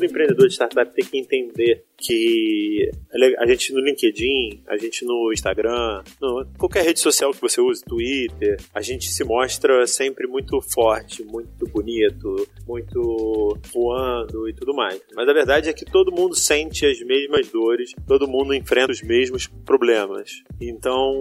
todo empreendedor de startup tem que entender que a gente no LinkedIn, a gente no Instagram, no, qualquer rede social que você use, Twitter, a gente se mostra sempre muito forte, muito bonito, muito voando e tudo mais. Mas a verdade é que todo mundo sente as mesmas dores, todo mundo enfrenta os mesmos problemas. Então,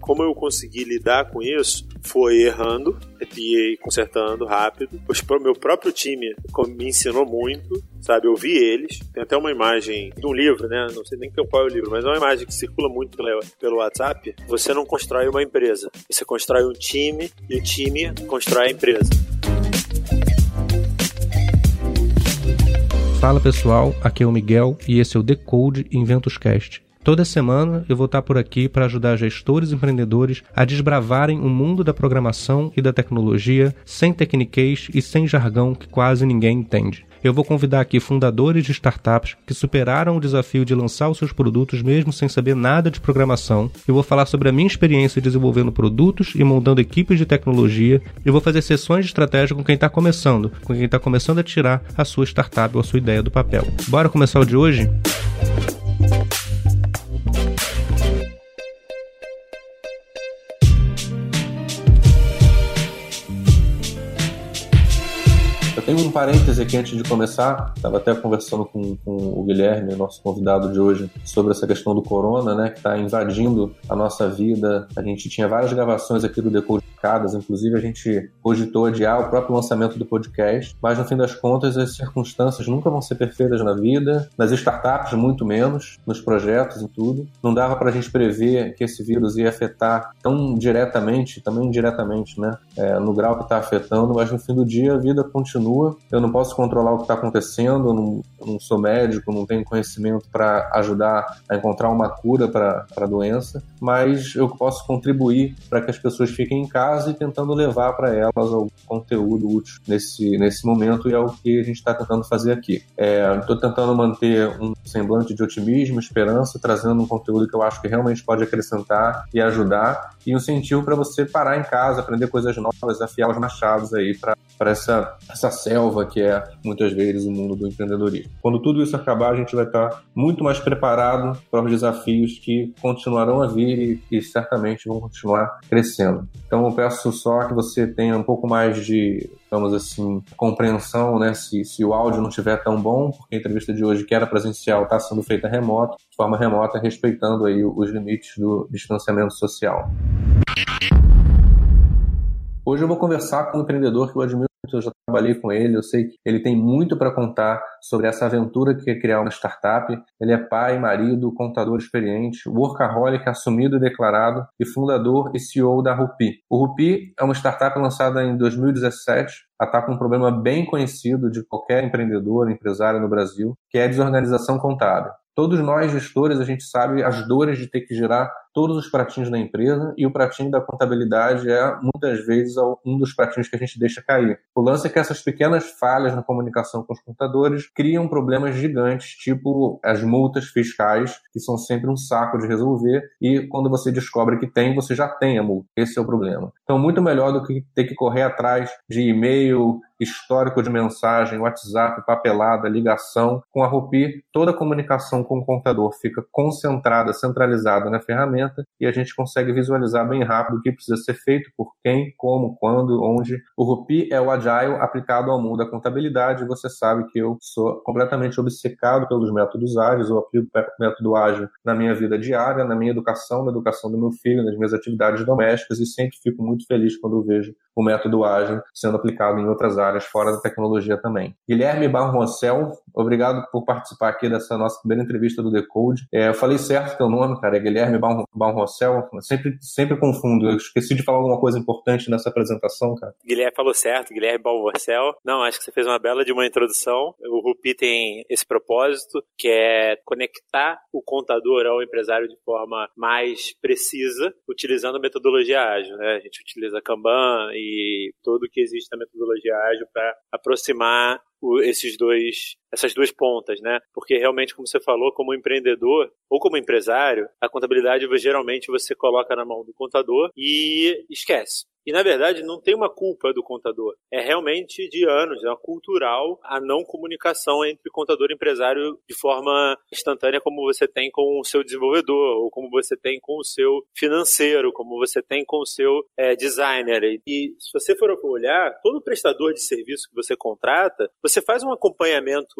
como eu consegui lidar com isso, foi errando e consertando rápido. O meu próprio time me ensinou muito, sabe? Eu vi eles. Tem até uma imagem de um livro, né? Não sei nem qual é o livro, mas é uma imagem que circula muito pelo, WhatsApp. Você não constrói uma empresa, você constrói um time e o time constrói a empresa. Fala pessoal, aqui é o Miguel e esse é o Decode Inventos Cast. Toda semana eu vou estar por aqui para ajudar gestores e empreendedores a desbravarem o mundo da programação e da tecnologia sem tecniquez e sem jargão que quase ninguém entende. Eu vou convidar aqui fundadores de startups que superaram o desafio de lançar os seus produtos mesmo sem saber nada de programação. Eu vou falar sobre a minha experiência desenvolvendo produtos e montando equipes de tecnologia. Eu vou fazer sessões de estratégia com quem está começando, com quem está começando a tirar a sua startup ou a sua ideia do papel. Bora começar o de hoje? Tem um parêntese aqui antes de começar. Estava até conversando com, com, o Guilherme, nosso convidado de hoje, sobre essa questão do corona, né, que está invadindo a nossa vida. A gente tinha várias gravações aqui do Decode inclusive a gente cogitou adiar o próprio lançamento do podcast, mas no fim das contas as circunstâncias nunca vão ser perfeitas na vida, nas startups muito menos, nos projetos e tudo. Não dava para a gente prever que esse vírus ia afetar tão diretamente, também indiretamente, né, é, no grau que está afetando, mas no fim do dia a vida continua. Eu não posso controlar o que está acontecendo, eu não, eu não, sou médico, não tenho conhecimento para ajudar a encontrar uma cura para a doença, mas eu posso contribuir para que as pessoas fiquem em casa e tentando levar para elas algum conteúdo útil nesse, nesse momento, e é o que a gente está tentando fazer aqui. Estou é, tentando manter um semblante de otimismo, esperança, trazendo um conteúdo que eu acho que realmente pode acrescentar e ajudar, e um incentivo para você parar em casa, aprender coisas novas, afiar os machados aí para essa, essa selva que é muitas vezes o mundo do empreendedorismo. Quando tudo isso acabar, a gente vai estar muito mais preparado para os desafios que continuarão a vir e, e certamente vão continuar crescendo. Então, eu peço só que você tenha um pouco mais de, vamos assim, compreensão, né? Se, se o áudio não estiver tão bom, porque a entrevista de hoje, que era presencial, está sendo feita remoto, de forma remota, respeitando aí os limites do distanciamento social. Hoje eu vou conversar com um empreendedor que eu admiro eu já trabalhei com ele, eu sei que ele tem muito para contar sobre essa aventura que é criar uma startup. Ele é pai, marido, contador experiente, workaholic assumido e declarado e fundador e CEO da Rupi. O Rupi é uma startup lançada em 2017, ataca tá um problema bem conhecido de qualquer empreendedor, empresário no Brasil, que é a desorganização contábil. Todos nós, gestores, a gente sabe as dores de ter que gerar todos os pratinhos da empresa e o pratinho da contabilidade é muitas vezes um dos pratinhos que a gente deixa cair. O lance é que essas pequenas falhas na comunicação com os contadores criam problemas gigantes, tipo as multas fiscais, que são sempre um saco de resolver e quando você descobre que tem, você já tem a multa. Esse é o problema. Então, muito melhor do que ter que correr atrás de e-mail, histórico de mensagem, WhatsApp, papelada, ligação. Com a Rupi, toda a comunicação com o contador fica concentrada, centralizada na ferramenta ferramenta e a gente consegue visualizar bem rápido o que precisa ser feito, por quem, como, quando, onde. O Rupi é o Agile aplicado ao mundo da contabilidade. Você sabe que eu sou completamente obcecado pelos métodos ágeis, eu aplico o método ágil na minha vida diária, na minha educação, na educação do meu filho, nas minhas atividades domésticas e sempre fico muito feliz quando vejo o método ágil sendo aplicado em outras áreas fora da tecnologia também. Guilherme Barroncel, obrigado por participar aqui dessa nossa primeira entrevista do Decode. É, eu falei certo teu nome, cara, é Guilherme Barroncel, sempre, sempre confundo. Eu esqueci de falar alguma coisa importante nessa apresentação, cara. Guilherme falou certo, Guilherme Barroncel. Não, acho que você fez uma bela de uma introdução. O Rupi tem esse propósito, que é conectar o contador ao empresário de forma mais precisa, utilizando a metodologia ágil. Né? A gente utiliza Kanban e tudo que existe na metodologia ágil para aproximar esses dois, essas duas pontas, né? Porque realmente, como você falou, como empreendedor ou como empresário, a contabilidade geralmente você coloca na mão do contador e esquece. E na verdade não tem uma culpa do contador. É realmente de anos, é uma cultural a não comunicação entre contador e empresário de forma instantânea como você tem com o seu desenvolvedor ou como você tem com o seu financeiro, como você tem com o seu é, designer. E se você for olhar, todo prestador de serviço que você contrata, você faz um acompanhamento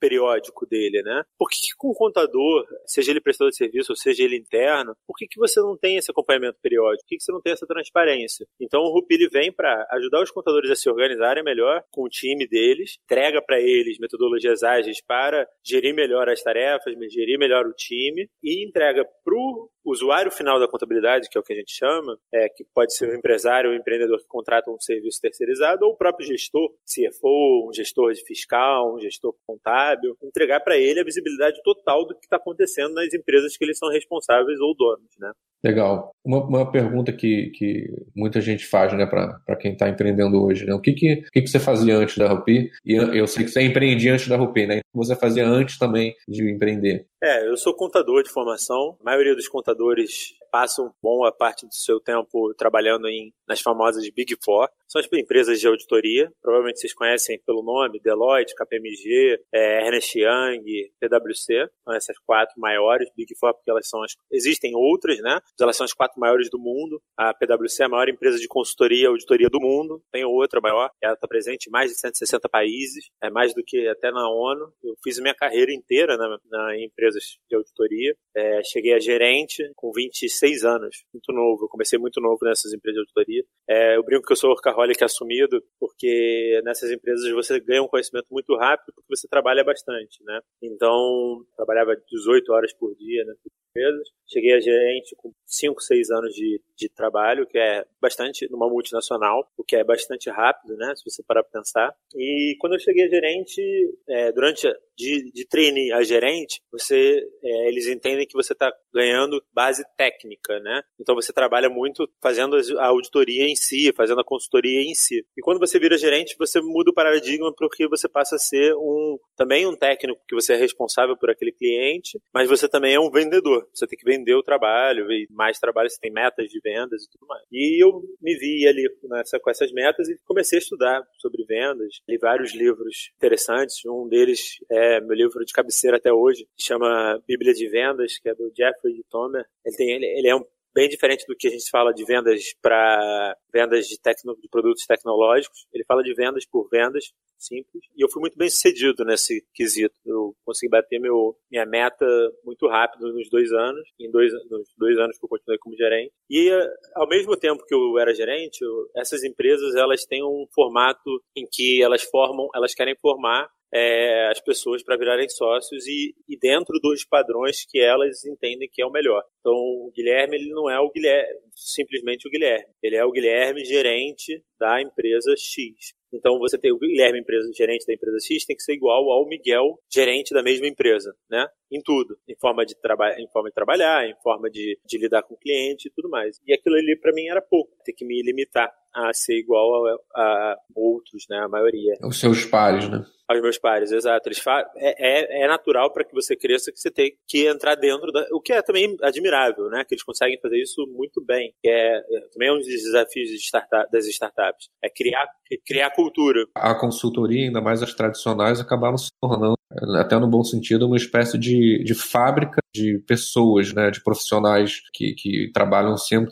periódico dele, né? Por que, que com o contador, seja ele prestador de serviço ou seja ele interno, por que, que você não tem esse acompanhamento periódico? Por que, que você não tem essa transparência? Então o Rupi ele vem para ajudar os contadores a se organizarem melhor com o time deles, entrega para eles metodologias ágeis para gerir melhor as tarefas, gerir melhor o time e entrega para o usuário final da contabilidade, que é o que a gente chama, é, que pode ser o empresário ou o empreendedor que contrata um serviço terceirizado, ou o próprio gestor, CFO, um gestor de fiscal, um gestor contábil, entregar para ele a visibilidade total do que está acontecendo nas empresas que eles são responsáveis ou donos, né? Legal. Uma, uma pergunta que, que muita gente faz, né, para quem está empreendendo hoje, né? O que que, que que você fazia antes da Rupi? E eu, eu sei que você empreendia antes da Rupi, né? O que você fazia antes também de empreender? É, eu sou contador de formação. A maioria dos contadores passam boa parte do seu tempo trabalhando em, nas famosas Big Four. São as empresas de auditoria. Provavelmente vocês conhecem pelo nome, Deloitte, KPMG, é, Ernst Young, PwC. São essas quatro maiores Big Four, porque elas são as... Existem outras, né? Mas elas são as quatro maiores do mundo. A PwC é a maior empresa de consultoria e auditoria do mundo. Tem outra maior. Ela está presente em mais de 160 países. É mais do que até na ONU. Eu fiz minha carreira inteira na, na empresas de auditoria. É, cheguei a gerente com 26 anos. Muito novo. Eu comecei muito novo nessas empresas de auditoria. É, eu brinco que eu sou workaholic assumido, porque nessas empresas você ganha um conhecimento muito rápido, porque você trabalha bastante, né? Então, trabalhava 18 horas por dia, né? empresas. Cheguei a gerente com 5, 6 anos de, de trabalho, que é bastante numa multinacional, o que é bastante rápido, né? Se você parar para pensar. E quando eu cheguei a gerente, é, durante de, de trainee a gerente, você, é, eles entendem que você está ganhando base técnica, né? Então você trabalha muito fazendo a auditoria em si, fazendo a consultoria em si. E quando você vira gerente, você muda o paradigma porque você passa a ser um também um técnico que você é responsável por aquele cliente, mas você também é um vendedor. Você tem que vender o trabalho, e mais trabalho, você tem metas de vendas e tudo mais. E eu me vi ali nessa, com essas metas e comecei a estudar sobre vendas. Li vários livros interessantes. Um deles é meu livro de cabeceira até hoje, que chama Bíblia de Vendas, que é do Jeffrey Tomer. Ele, tem, ele, ele é um bem diferente do que a gente fala de vendas para vendas de, tecno, de produtos tecnológicos. Ele fala de vendas por vendas, simples. E eu fui muito bem sucedido nesse quesito. Eu consegui bater meu, minha meta muito rápido nos dois anos, em dois, nos dois anos que eu continuei como gerente. E ao mesmo tempo que eu era gerente, essas empresas elas têm um formato em que elas formam, elas querem formar é, as pessoas para virarem sócios e, e, dentro dos padrões que elas entendem que é o melhor. Então, o Guilherme ele não é o Guilherme, simplesmente o Guilherme. Ele é o Guilherme gerente da empresa X. Então você tem o Guilherme, empresa, gerente da empresa X, tem que ser igual ao Miguel, gerente da mesma empresa, né? Em tudo, em forma de trabalhar, em forma de trabalhar, em forma de, de lidar com o cliente e tudo mais. E aquilo ali para mim era pouco, ter que me limitar a ser igual a, a outros, né? A maioria. Os seus pares, né? aos meus pares, exato. Eles é, é, é natural para que você cresça que você tem que entrar dentro da. O que é também admirável, né? Que eles conseguem fazer isso muito bem. Que é, é também é um dos desafios de startup, das startups. É criar, criar cultura. A consultoria, ainda mais as tradicionais, acabaram se tornando, até no bom sentido, uma espécie de, de fábrica de pessoas, né? De profissionais que, que trabalham sempre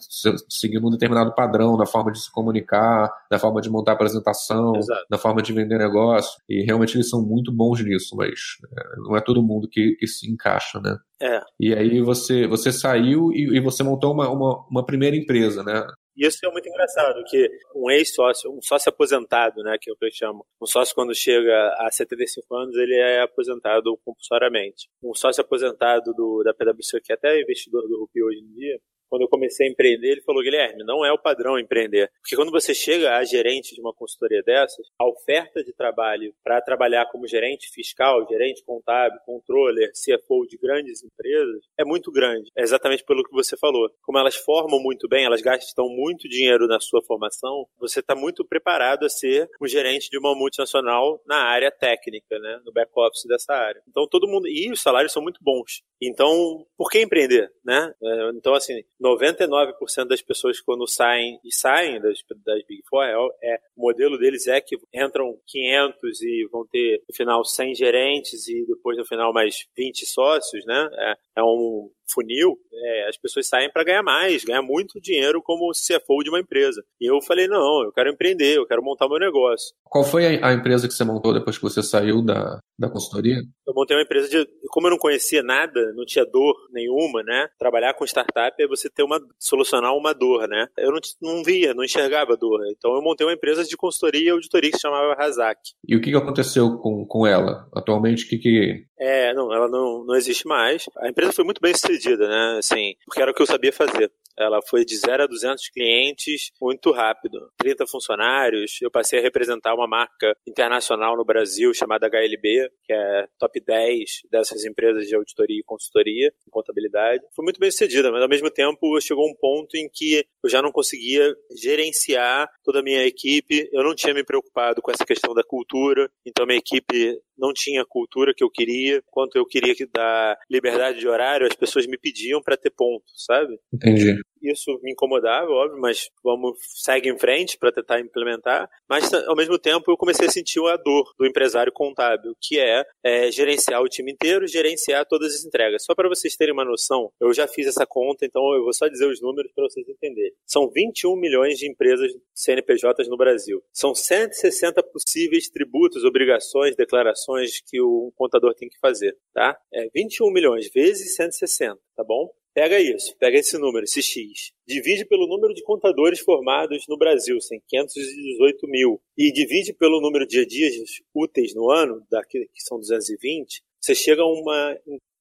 seguindo um determinado padrão na forma de se comunicar, na forma de montar apresentação, Exato. na forma de vender negócio. E realmente eles são muito bons nisso, mas é, não é todo mundo que, que se encaixa, né? É. E aí você, você saiu e, e você montou uma, uma, uma primeira empresa, né? E isso é muito engraçado, que um ex-sócio, um sócio aposentado, né, que é o que eu chamo, um sócio quando chega a 75 anos, ele é aposentado compulsoriamente. Um sócio aposentado do, da PwC, que é até investidor do Rupi hoje em dia, quando eu comecei a empreender, ele falou: Guilherme, não é o padrão empreender. Porque quando você chega a gerente de uma consultoria dessas, a oferta de trabalho para trabalhar como gerente fiscal, gerente contábil, controller, CFO de grandes empresas é muito grande. É exatamente pelo que você falou. Como elas formam muito bem, elas gastam muito dinheiro na sua formação, você está muito preparado a ser um gerente de uma multinacional na área técnica, né? no back-office dessa área. Então todo mundo. E os salários são muito bons. Então, por que empreender? Né? É, então, assim, 99% das pessoas quando saem e saem das, das Big Four, é, é, o modelo deles é que entram 500 e vão ter no final 100 gerentes e depois no final mais 20 sócios, né? É, é um funil, é, as pessoas saem para ganhar mais, ganhar muito dinheiro como CFO de uma empresa. E eu falei, não, eu quero empreender, eu quero montar meu negócio. Qual foi a, a empresa que você montou depois que você saiu da, da consultoria? Eu montei uma empresa de, como eu não conhecia nada, não tinha dor nenhuma, né? Trabalhar com startup é você ter uma, solucionar uma dor, né? Eu não, não via, não enxergava dor. Então eu montei uma empresa de consultoria e auditoria que se chamava Razak. E o que aconteceu com, com ela? Atualmente, o que, que é, não, ela não, não existe mais. A empresa foi muito bem sucedida, né? Assim, porque era o que eu sabia fazer. Ela foi de 0 a 200 clientes muito rápido. 30 funcionários. Eu passei a representar uma marca internacional no Brasil chamada HLB, que é top 10 dessas empresas de auditoria e consultoria, em contabilidade. Foi muito bem sucedida, mas ao mesmo tempo chegou um ponto em que eu já não conseguia gerenciar toda a minha equipe. Eu não tinha me preocupado com essa questão da cultura, então minha equipe não tinha a cultura que eu queria. Quanto eu queria que dar liberdade de horário, as pessoas me pediam para ter ponto, sabe? Entendi isso me incomodava, óbvio, mas vamos segue em frente para tentar implementar. Mas ao mesmo tempo eu comecei a sentir a dor do empresário contábil, que é, é gerenciar o time inteiro, gerenciar todas as entregas. Só para vocês terem uma noção, eu já fiz essa conta, então eu vou só dizer os números para vocês entenderem. São 21 milhões de empresas CNPJs no Brasil. São 160 possíveis tributos, obrigações, declarações que o contador tem que fazer, tá? É 21 milhões vezes 160, tá bom? Pega isso, pega esse número, esse X. Divide pelo número de contadores formados no Brasil, tem 518 mil. E divide pelo número de dias úteis no ano, daqui, que são 220, você chega a uma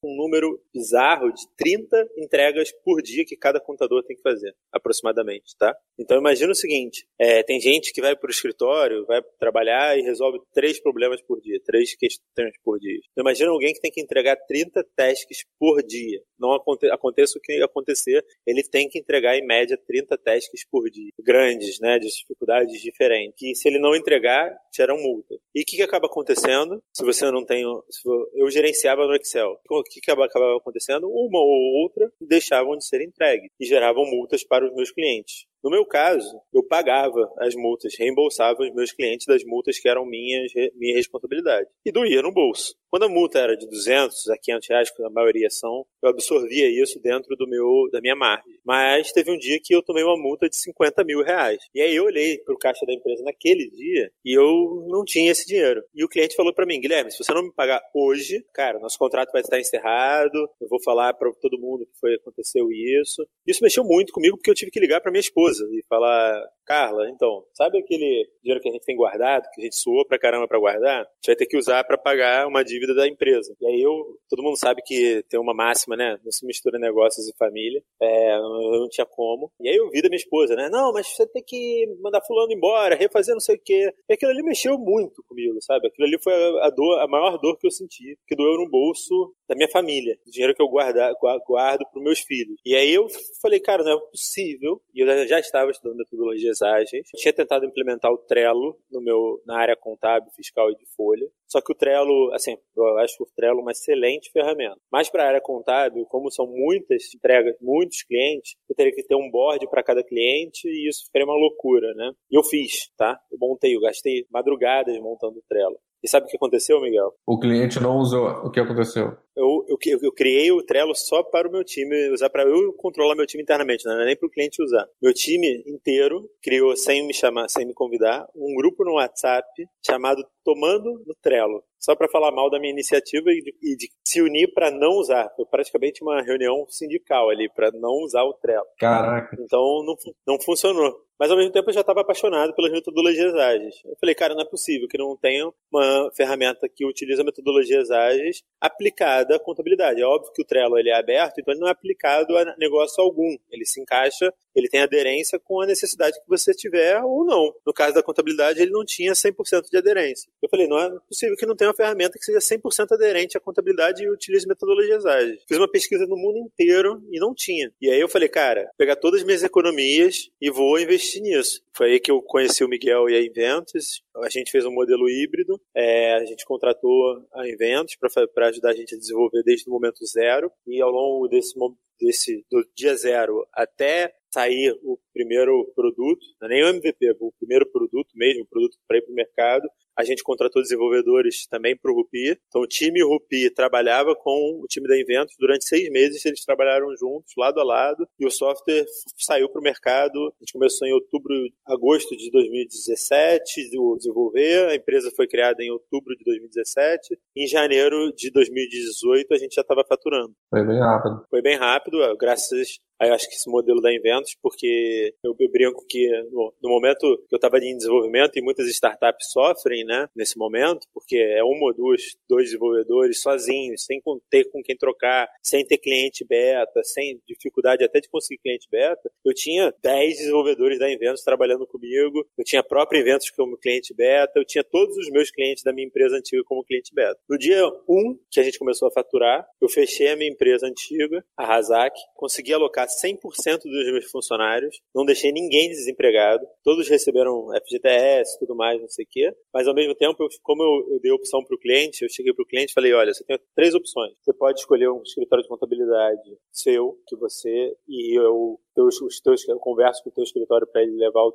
um número bizarro de 30 entregas por dia que cada contador tem que fazer, aproximadamente, tá? Então imagina o seguinte, é, tem gente que vai para o escritório, vai trabalhar e resolve três problemas por dia, três questões por dia. Então, imagina alguém que tem que entregar 30 tasks por dia. Não aconte aconteça o que acontecer, ele tem que entregar em média 30 tasks por dia. Grandes, né, de dificuldades diferentes. Que se ele não entregar, geram multa. E o que, que acaba acontecendo se você não tem... eu gerenciava no Excel que, que acabava acontecendo? Uma ou outra deixavam de ser entregue e geravam multas para os meus clientes. No meu caso, eu pagava as multas, reembolsava os meus clientes das multas que eram minhas, minha responsabilidade. E doía no bolso. Quando a multa era de 200 a 500 reais, que a maioria são, eu absorvia isso dentro do meu, da minha margem. Mas teve um dia que eu tomei uma multa de 50 mil reais. E aí eu olhei para o caixa da empresa naquele dia e eu não tinha esse dinheiro. E o cliente falou para mim, Guilherme, se você não me pagar hoje, cara, nosso contrato vai estar encerrado, eu vou falar para todo mundo que foi aconteceu isso. Isso mexeu muito comigo porque eu tive que ligar para minha esposa esposa e falar: Carla, então, sabe aquele dinheiro que a gente tem guardado, que a gente suou pra caramba pra guardar? A gente vai ter que usar para pagar uma dívida da empresa. E aí eu, todo mundo sabe que tem uma máxima, né? Não se mistura negócios e família. É, eu não tinha como. E aí eu vi da minha esposa, né? Não, mas você tem que mandar fulano embora, refazer não sei o quê. E aquilo ali mexeu muito comigo, sabe? Aquilo ali foi a, a dor, a maior dor que eu senti, que doeu no bolso da minha família, o dinheiro que eu guarda, guardo para meus filhos. E aí eu falei, cara, não é possível. E eu já estava estudando metodologias ágeis. Eu tinha tentado implementar o Trello no meu, na área contábil, fiscal e de folha. Só que o Trello, assim, eu acho o Trello uma excelente ferramenta. Mas para a área contábil, como são muitas entregas, muitos clientes, eu teria que ter um board para cada cliente e isso ficaria uma loucura, né? E eu fiz, tá? Eu montei, eu gastei madrugadas montando o Trello. E sabe o que aconteceu, Miguel? O cliente não usou. O que aconteceu? Eu, eu, eu criei o Trello só para o meu time usar, para eu controlar meu time internamente, não é nem para o cliente usar. Meu time inteiro criou, sem me chamar, sem me convidar, um grupo no WhatsApp chamado Tomando no Trello só para falar mal da minha iniciativa e de, e de se unir para não usar. Foi praticamente uma reunião sindical ali, para não usar o Trello. Caraca. Então não, não funcionou. Mas ao mesmo tempo eu já estava apaixonado pelas metodologias ágeis. Eu falei, cara, não é possível que não tenha uma ferramenta que utiliza metodologias ágeis aplicada à contabilidade. É óbvio que o Trello ele é aberto, então ele não é aplicado a negócio algum. Ele se encaixa, ele tem aderência com a necessidade que você tiver ou não. No caso da contabilidade, ele não tinha 100% de aderência. Eu falei, não é possível que não tenha uma ferramenta que seja 100% aderente à contabilidade e utilize metodologias ágeis. Fiz uma pesquisa no mundo inteiro e não tinha. E aí eu falei, cara, pegar todas as minhas economias e vou investir investi nisso. Foi aí que eu conheci o Miguel e a Inventus. A gente fez um modelo híbrido. É, a gente contratou a Inventus para ajudar a gente a desenvolver desde o momento zero. E ao longo desse, desse do dia zero até sair o primeiro produto, não é nem o MVP, o primeiro produto mesmo, o produto para ir para o mercado, a gente contratou desenvolvedores também para o Rupi. Então, o time Rupi trabalhava com o time da Inventos durante seis meses. Eles trabalharam juntos, lado a lado, e o software saiu para o mercado. A gente começou em outubro, agosto de 2017 de desenvolver. A empresa foi criada em outubro de 2017. Em janeiro de 2018, a gente já estava faturando. Foi bem rápido. Foi bem rápido, graças eu acho que esse modelo da Inventos, porque eu, eu brinco que no, no, momento que eu estava em desenvolvimento e muitas startups sofrem, né, nesse momento, porque é uma ou duas, dois desenvolvedores sozinhos, sem ter com quem trocar, sem ter cliente beta, sem dificuldade até de conseguir cliente beta. Eu tinha 10 desenvolvedores da Inventos trabalhando comigo, eu tinha a própria Inventos como cliente beta, eu tinha todos os meus clientes da minha empresa antiga como cliente beta. No dia 1 que a gente começou a faturar, eu fechei a minha empresa antiga, a Razak, consegui alocar 100% dos meus funcionários, não deixei ninguém desempregado, todos receberam FGTS, tudo mais, não sei o quê, mas ao mesmo tempo, como eu, eu dei opção para o cliente, eu cheguei para o cliente e falei, olha, você tem três opções. Você pode escolher um escritório de contabilidade seu, que você e eu teus, os teus, eu converso com o teu escritório para ele levar o,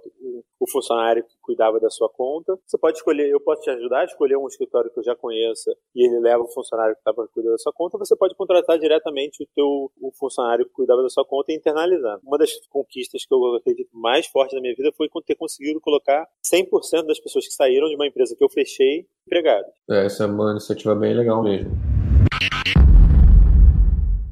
o, funcionário que cuidava da sua conta. Você pode escolher, eu posso te ajudar a escolher um escritório que eu já conheça e ele leva o funcionário que estava cuidando da sua conta. Você pode contratar diretamente o teu o funcionário que cuidava da sua conta e internalizar. Uma das conquistas que eu acredito mais forte na minha vida foi ter conseguido colocar 100% das pessoas que saíram de uma empresa que eu fechei empregadas. É, essa é uma iniciativa bem legal mesmo.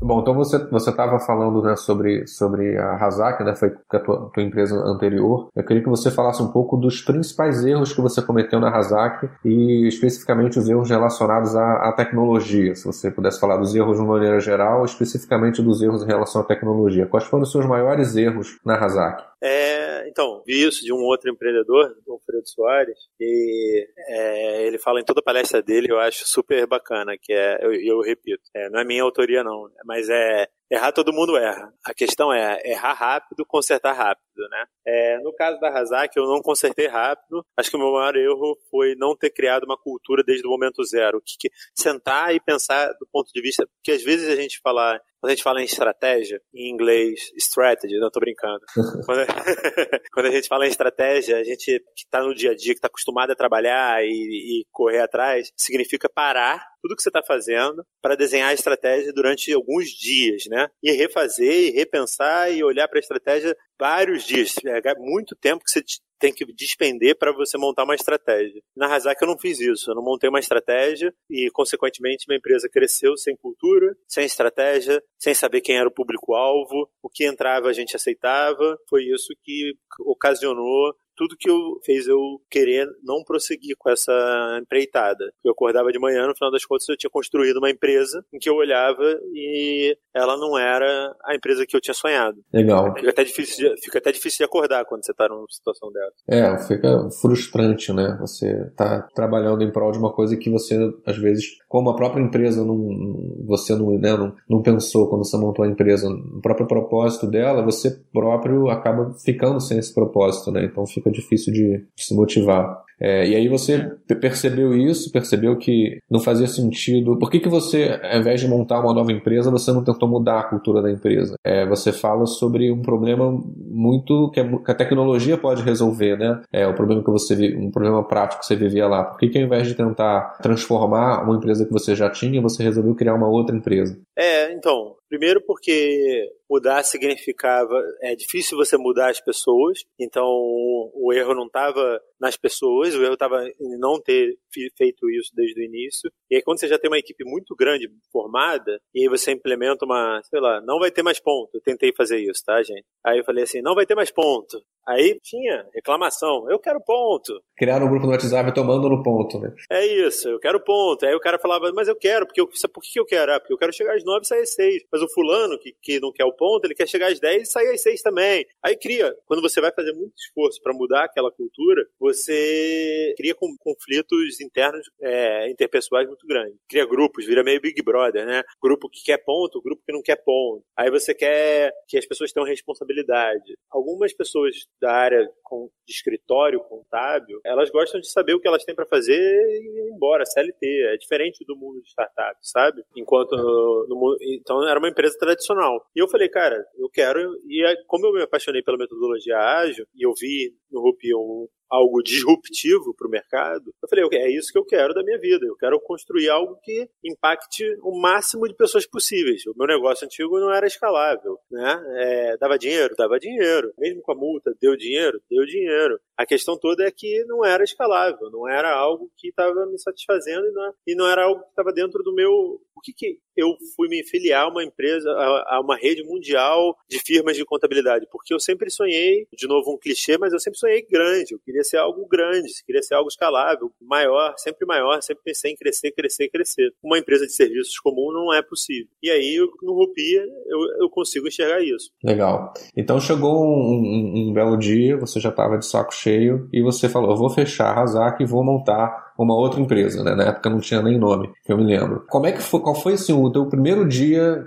Bom, então você você estava falando né, sobre sobre a Razak, né, foi a tua, tua, empresa anterior. Eu queria que você falasse um pouco dos principais erros que você cometeu na Razak e especificamente os erros relacionados à, à tecnologia. Se você pudesse falar dos erros de uma maneira geral, especificamente dos erros em relação à tecnologia. Quais foram os seus maiores erros na Razak? É, então, vi isso de um outro empreendedor, o Fredo Soares, e é, ele fala em toda a palestra dele, eu acho super bacana, que é, eu, eu repito, é, não é minha autoria não, mas é Errar todo mundo erra. A questão é errar rápido, consertar rápido, né? É, no caso da Razak, eu não consertei rápido. Acho que o meu maior erro foi não ter criado uma cultura desde o momento zero. Que, que, sentar e pensar do ponto de vista... Porque às vezes a gente fala quando a gente fala em estratégia, em inglês, strategy, não tô brincando. quando, a, quando, a gente fala em estratégia, a gente que está no dia a dia, que está acostumado a trabalhar e, e, correr atrás, significa parar tudo que você está fazendo para desenhar a estratégia durante alguns dias, né? E refazer, e repensar e olhar para a estratégia vários dias. É muito tempo que você tem que despender para você montar uma estratégia. Na Razak eu não fiz isso, eu não montei uma estratégia e, consequentemente, minha empresa cresceu sem cultura, sem estratégia, sem saber quem era o público-alvo, o que entrava a gente aceitava. Foi isso que ocasionou tudo que eu fez eu querer não prosseguir com essa empreitada. Eu acordava de manhã, no final das contas eu tinha construído uma empresa em que eu olhava e ela não era a empresa que eu tinha sonhado. Legal. Fica até difícil de, fica até difícil de acordar quando você está numa situação dessa. É, fica frustrante, né? Você tá trabalhando em prol de uma coisa que você, às vezes, como a própria empresa não, você não, né, não, não pensou quando você montou a empresa, no próprio propósito dela, você próprio acaba ficando sem esse propósito, né? Então fica fica difícil de, de se motivar. É, e aí você percebeu isso, percebeu que não fazia sentido. Por que, que você, ao invés de montar uma nova empresa, você não tentou mudar a cultura da empresa? É, você fala sobre um problema muito que, a tecnologia pode resolver, né? É o problema que você um problema prático que você vivia lá. Por que, que ao invés de tentar transformar uma empresa que você já tinha, você resolveu criar uma outra empresa? É, então, Primeiro porque mudar significava é difícil você mudar as pessoas, então o erro não estava nas pessoas, o erro estava em não ter feito isso desde o início. E aí quando você já tem uma equipe muito grande formada e aí você implementa uma, sei lá, não vai ter mais ponto. Eu tentei fazer isso, tá, gente? Aí eu falei assim, não vai ter mais ponto. Aí tinha reclamação, eu quero ponto. Criaram um grupo no WhatsApp tomando no ponto, né? É isso, eu quero ponto. Aí o cara falava, mas eu quero, porque eu, por que eu quero? Ah, porque eu quero chegar às nove e sair às seis. Mas o fulano, que, que não quer o ponto, ele quer chegar às dez e sair às seis também. Aí cria, quando você vai fazer muito esforço para mudar aquela cultura, você cria conflitos internos, é, interpessoais muito grandes. Cria grupos, vira meio Big Brother, né? Grupo que quer ponto, grupo que não quer ponto. Aí você quer que as pessoas tenham responsabilidade. Algumas pessoas da área de escritório contábil, elas gostam de saber o que elas têm para fazer e ir embora, CLT. É diferente do mundo de startup, sabe? Enquanto no, no então era uma empresa tradicional. E eu falei, cara, eu quero e como eu me apaixonei pela metodologia ágil e eu vi no Rupi um, algo disruptivo para o mercado, eu falei, é isso que eu quero da minha vida. Eu quero construir algo que impacte o máximo de pessoas possíveis. O meu negócio antigo não era escalável, né? É, dava dinheiro, dava dinheiro. Mesmo com a multa, deu dinheiro, deu dinheiro. A questão toda é que não era escalável, não era algo que estava me satisfazendo e não, e não era algo que estava dentro do meu. Por que, que eu fui me filiar a uma empresa, a, a, uma rede mundial de firmas de contabilidade? Porque eu sempre sonhei, de novo um clichê, mas eu sempre sonhei grande. Eu queria ser algo grande, queria ser algo escalável, maior, sempre maior, sempre pensei em crescer, crescer, crescer. Uma empresa de serviços comum não é possível. E aí, no Rupia, eu, eu consigo enxergar isso. Legal. Então chegou um, um, um belo dia, você já estava de saco cheio e você falou, vou fechar a Razak e vou montar uma outra empresa, né? Na época não tinha nem nome, que eu me lembro. Como é que foi, qual foi assim, o teu primeiro dia,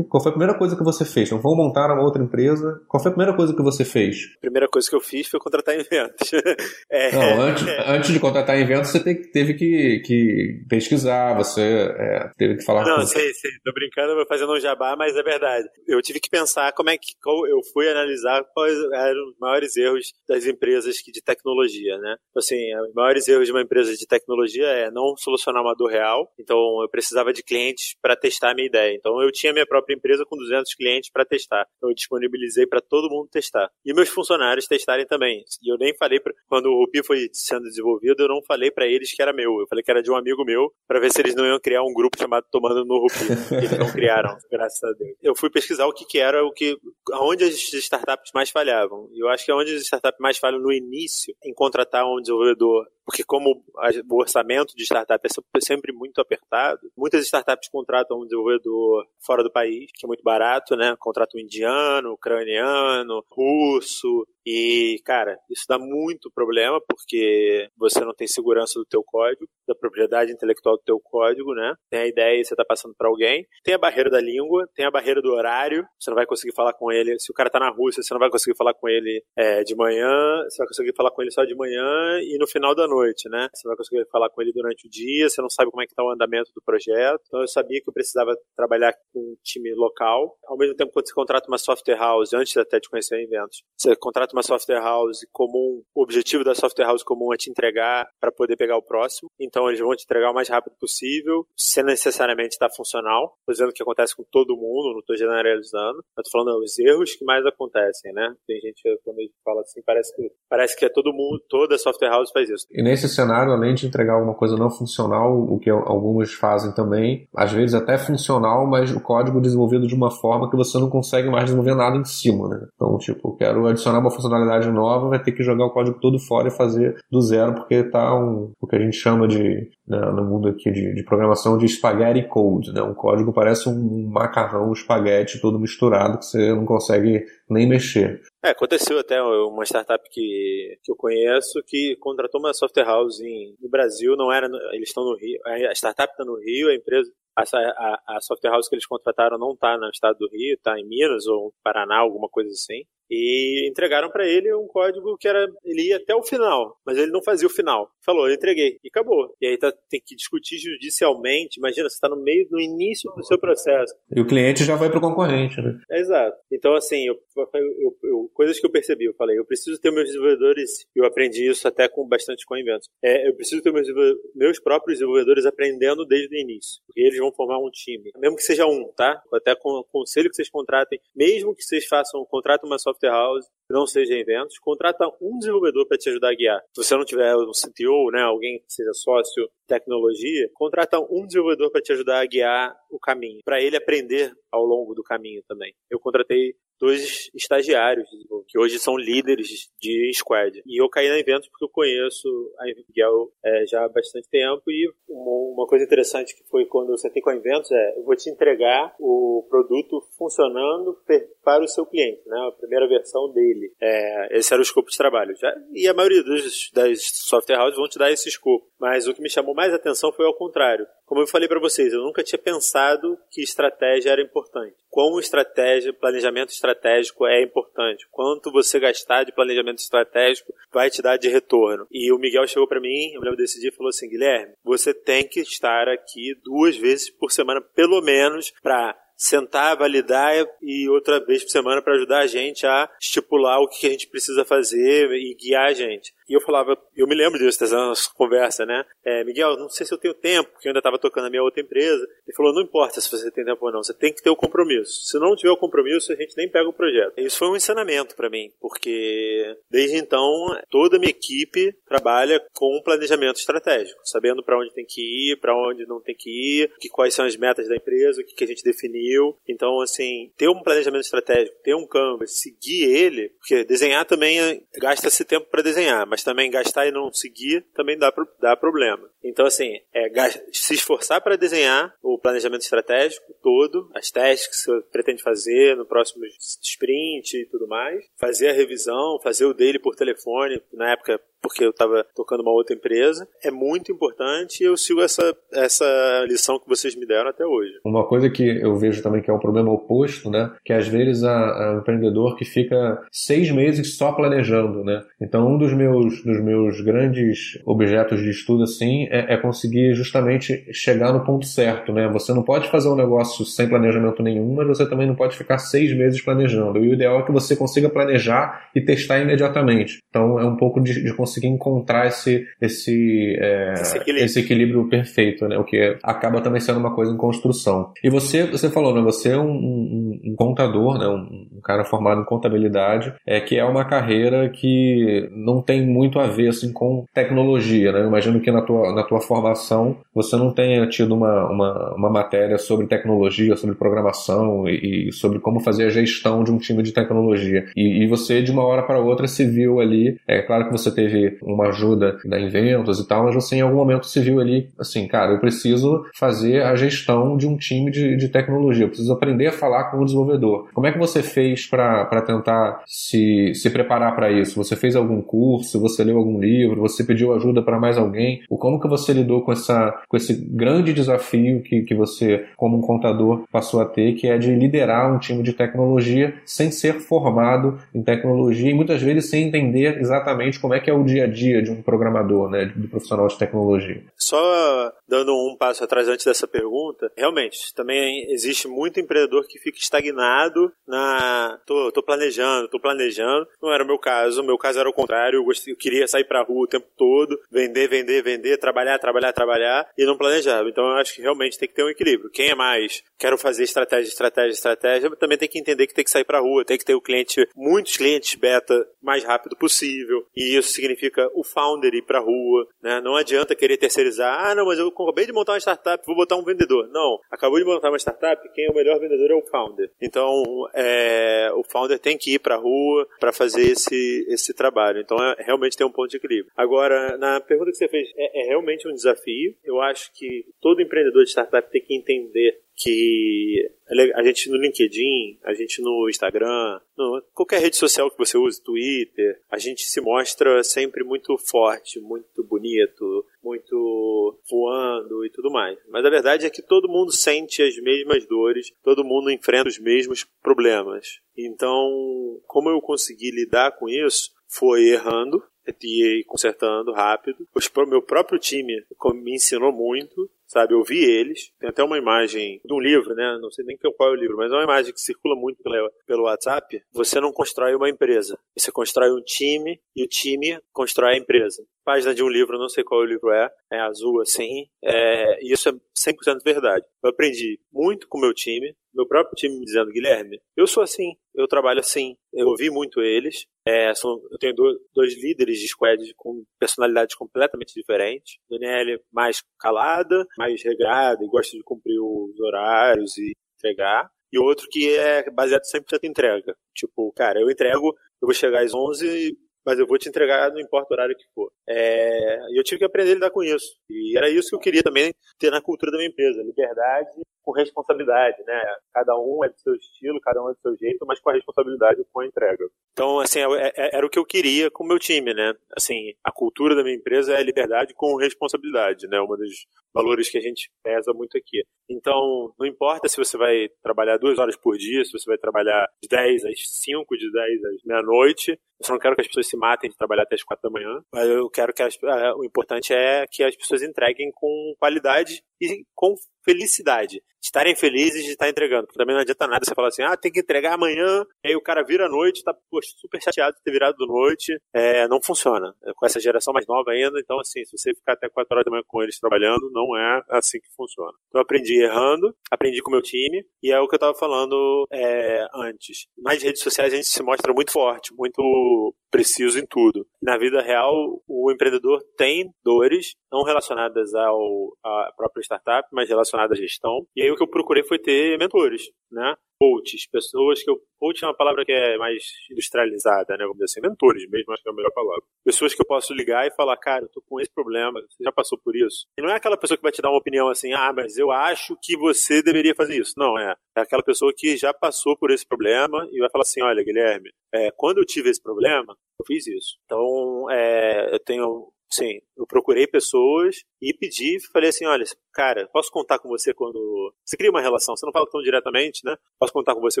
qual foi a primeira coisa que você fez? Então, vou montar uma outra empresa, qual foi a primeira coisa que você fez? A primeira coisa que eu fiz foi contratar eventos. é... Não, antes, antes de contratar eventos, você teve que, que pesquisar, você é, teve que falar Não, com... sei, sei, tô brincando, vou fazendo um jabá, mas é verdade. Eu tive que pensar como é que, eu fui analisar quais eram os maiores erros das empresas de tecnologia, né? Assim, os maiores erros de uma empresa de tecnologia tecnologia é não solucionar uma dor real. Então eu precisava de clientes para testar a minha ideia. Então eu tinha minha própria empresa com 200 clientes para testar. Então eu disponibilizei para todo mundo testar. E meus funcionários testarem também. E eu nem falei pra, quando o Rupi foi sendo desenvolvido, eu não falei para eles que era meu. Eu falei que era de um amigo meu para ver se eles não iam criar um grupo chamado Tomando no Rupi. eles não criaram, graças a Deus. Eu fui pesquisar o que, que era o que aonde as startups mais falhavam. E eu acho que onde as startups mais falham no início em contratar um desenvolvedor porque como o orçamento de startup é sempre muito apertado, muitas startups contratam um desenvolvedor fora do país, que é muito barato, né? Contratam um indiano, ucraniano, russo, e, cara, isso dá muito problema porque você não tem segurança do teu código, da propriedade intelectual do teu código, né? Tem a ideia e você está passando para alguém. Tem a barreira da língua, tem a barreira do horário. Você não vai conseguir falar com ele. Se o cara está na Rússia, você não vai conseguir falar com ele é, de manhã. Você vai conseguir falar com ele só de manhã e no final da noite, né? Você vai conseguir falar com ele durante o dia. Você não sabe como é que está o andamento do projeto. Então eu sabia que eu precisava trabalhar com um time local. Ao mesmo tempo, quando você contrata uma software house, antes até de conhecer eventos, você contrata uma software house comum, o objetivo da software house comum é te entregar para poder pegar o próximo. Então eles vão te entregar o mais rápido possível, sem necessariamente estar funcional. Estou dizendo que acontece com todo mundo, não estou generalizando. Estou falando os erros que mais acontecem, né? Tem gente quando a gente fala assim, parece que parece que é todo mundo, toda software house faz isso. E nesse cenário, além de entregar alguma coisa não funcional, o que alguns fazem também, às vezes até funcional, mas o código desenvolvido de uma forma que você não consegue mais desenvolver nada em cima, né? Então, tipo, quero adicionar uma funcionalidade nova, vai ter que jogar o código todo fora e fazer do zero, porque tá um, o que a gente chama de, né, no mundo aqui de, de, programação, de spaghetti code, né? Um código parece um macarrão, um espaguete todo misturado que você não consegue nem mexer. É, aconteceu até uma startup que, que eu conheço que contratou uma software house em, no Brasil, não era, eles estão no Rio, a startup está no Rio, a empresa a, a, a, software house que eles contrataram não está no estado do Rio, está em Minas ou Paraná, alguma coisa assim e entregaram para ele um código que era ele ia até o final, mas ele não fazia o final. Falou, eu entreguei e acabou. E aí tá, tem que discutir judicialmente. Imagina, você está no meio do início do seu processo. E o cliente já vai para o concorrente, né? É, exato. Então assim, eu, eu, eu, coisas que eu percebi, eu falei, eu preciso ter meus desenvolvedores. Eu aprendi isso até com bastante com inventos. É, eu preciso ter meus, meus próprios desenvolvedores aprendendo desde o início, porque eles vão formar um time, mesmo que seja um, tá? Até com conselho que vocês contratem, mesmo que vocês façam, contratem uma software software house, não seja eventos, contrata um desenvolvedor para te ajudar a guiar. Se você não tiver um CTO, né, alguém que seja sócio tecnologia, contrata um desenvolvedor para te ajudar a guiar o caminho, para ele aprender ao longo do caminho também. Eu contratei dois estagiários que hoje são líderes de squad. E eu caí na Eventos porque eu conheço a Miguel é, já há bastante tempo e uma, coisa interessante que foi quando eu sentei com a Eventos é eu vou te entregar o produto funcionando para o seu cliente, né? A primeira versão dele. É, esse era o escopo de trabalho. Já, e a maioria dos, das software houses vão te dar esse escopo. Mas o que me chamou mais atenção foi ao contrário. Como eu falei para vocês, eu nunca tinha pensado que estratégia era importante. Como estratégia, planejamento estratégico estratégico é importante. Quanto você gastar de planejamento estratégico vai te dar de retorno. E o Miguel chegou para mim, eu lembro desse dia, e falou assim: Guilherme, você tem que estar aqui duas vezes por semana, pelo menos, para sentar, validar e outra vez por semana para ajudar a gente a estipular o que a gente precisa fazer e guiar a gente. E eu falava, eu me lembro disso, dessa nossa conversa, né? É, Miguel, não sei se eu tenho tempo, porque eu ainda estava tocando a minha outra empresa. Ele falou, não importa se você tem tempo ou não, você tem que ter o compromisso. Se não tiver o compromisso, a gente nem pega o projeto. Isso foi um ensinamento para mim, porque desde então toda a minha equipe trabalha com um planejamento estratégico, sabendo para onde tem que ir, para onde não tem que ir, que quais são as metas da empresa, o que, que a gente definiu. Então, assim, ter um planejamento estratégico, ter um canvas, seguir ele, porque desenhar também gasta-se tempo para desenhar, mas também gastar e não seguir também dá, dá problema. Então, assim, é, se esforçar para desenhar planejamento estratégico todo, as testes que você pretende fazer no próximo sprint e tudo mais, fazer a revisão, fazer o dele por telefone, na época porque eu estava tocando uma outra empresa, é muito importante e eu sigo essa, essa lição que vocês me deram até hoje. Uma coisa que eu vejo também que é um problema oposto, né? Que às vezes o empreendedor que fica seis meses só planejando, né? Então um dos meus, dos meus grandes objetos de estudo assim é, é conseguir justamente chegar no ponto certo, né? Você não pode fazer um negócio sem planejamento nenhum, mas você também não pode ficar seis meses planejando. E o ideal é que você consiga planejar e testar imediatamente. Então é um pouco de, de conseguir encontrar esse, esse, é, esse, equilíbrio. esse, equilíbrio. perfeito, né? O que acaba também sendo uma coisa em construção. E você, você falou, né? Você é um, um, um contador, né? Um, um, cara formado em contabilidade, é que é uma carreira que não tem muito a ver assim com tecnologia, né? Eu imagino que na tua, na tua formação você não tenha tido uma, uma, uma matéria sobre tecnologia, sobre programação e, e, sobre como fazer a gestão de um time de tecnologia. E, e você de uma hora para outra se viu ali. É claro que você teve uma ajuda da Inventos e tal, mas você em algum momento se viu ali, assim, cara, eu preciso fazer a gestão de um time de, de tecnologia, eu preciso aprender a falar com o desenvolvedor. Como é que você fez para tentar se, se preparar para isso? Você fez algum curso? Você leu algum livro? Você pediu ajuda para mais alguém? Ou como que você lidou com, essa, com esse grande desafio que, que você, como um contador, passou a ter, que é de liderar um time de tecnologia sem ser formado em tecnologia e muitas vezes sem entender exatamente como é que é o dia a dia de um programador, né, do profissional de tecnologia. Só dando um passo atrás antes dessa pergunta, realmente, também existe muito empreendedor que fica estagnado na tô, tô planejando, tô planejando. Não era o meu caso, o meu caso era o contrário, eu, gostei, eu queria sair pra rua o tempo todo, vender, vender, vender, trabalhar, trabalhar, trabalhar e não planejava. Então eu acho que realmente tem que ter um equilíbrio. Quem é mais quero fazer estratégia, estratégia, estratégia, também tem que entender que tem que sair pra rua, tem que ter o cliente, muitos clientes beta mais rápido possível. E isso significa o founder ir pra rua, né? Não adianta querer terceirizar, ah, não, mas eu acabei de montar uma startup, vou botar um vendedor. Não, acabou de montar uma startup, quem é o melhor vendedor é o founder. Então, é, o founder tem que ir pra rua para fazer esse, esse trabalho. Então, é, realmente tem um ponto de equilíbrio. Agora, na pergunta que você fez, é, é realmente um desafio. Eu acho que todo empreendedor de startup tem que entender que a gente no LinkedIn, a gente no Instagram, no, qualquer rede social que você use, Twitter, a gente se mostra sempre muito forte, muito bonito, muito voando e tudo mais. Mas a verdade é que todo mundo sente as mesmas dores, todo mundo enfrenta os mesmos problemas. Então, como eu consegui lidar com isso? Foi errando, e consertando rápido. O meu próprio time me ensinou muito sabe? Eu vi eles. Tem até uma imagem de um livro, né? Não sei nem qual é o livro, mas é uma imagem que circula muito pelo, WhatsApp. Você não constrói uma empresa. Você constrói um time e o time constrói a empresa. Página de um livro, não sei qual o livro é, é azul assim. É, e isso é 100% verdade. Eu aprendi muito com o meu time, meu próprio time me dizendo, Guilherme, eu sou assim, eu trabalho assim. Eu ouvi muito eles. É, são, eu tenho dois, dois, líderes de squad com personalidades completamente diferentes. Daniele mais calada, mais regrada e gosta de cumprir os horários e entregar. E outro que é baseado 100% em entrega. Tipo, cara, eu entrego, eu vou chegar às 11 mas eu vou te entregar não importa o horário que for. É, e eu tive que aprender a lidar com isso. E era isso que eu queria também ter na cultura da minha empresa, liberdade com responsabilidade, né? Cada um é do seu estilo, cada um é do seu jeito, mas com a responsabilidade com a entrega. Então, assim, é, é, era o que eu queria com o meu time, né? Assim, a cultura da minha empresa é liberdade com responsabilidade, né? Um dos valores que a gente pesa muito aqui. Então, não importa se você vai trabalhar duas horas por dia, se você vai trabalhar de 10 às 5, de 10 às meia-noite. Eu só não quero que as pessoas se matem de trabalhar até as 4 da manhã, mas eu quero que as, o importante é que as pessoas entreguem com qualidade e com felicidade. Estarem felizes de estar entregando. Porque também não adianta nada você falar assim, ah, tem que entregar amanhã, aí o cara vira à noite, tá poxa, super chateado de ter virado de noite. É, não funciona. É, com essa geração mais nova ainda, então assim, se você ficar até 4 horas da manhã com eles trabalhando, não é assim que funciona. Então eu aprendi errando, aprendi com o meu time, e é o que eu estava falando é, antes. Nas redes sociais a gente se mostra muito forte, muito preciso em tudo. Na vida real, o empreendedor tem dores, não relacionadas ao, à própria startup, mas relacionadas à gestão. E aí o que eu procurei foi ter mentores, né? Coaches, pessoas que eu. Coach é uma palavra que é mais industrializada, né? Vamos dizer assim, mentores mesmo, acho que é a melhor palavra. Pessoas que eu posso ligar e falar, cara, eu tô com esse problema, você já passou por isso. E não é aquela pessoa que vai te dar uma opinião assim, ah, mas eu acho que você deveria fazer isso. Não, é. É aquela pessoa que já passou por esse problema e vai falar assim, olha, Guilherme, é, quando eu tive esse problema, eu fiz isso. Então, é, eu tenho Sim, eu procurei pessoas e pedi, falei assim, olha, cara, posso contar com você quando... Você cria uma relação, você não fala tão diretamente, né? Posso contar com você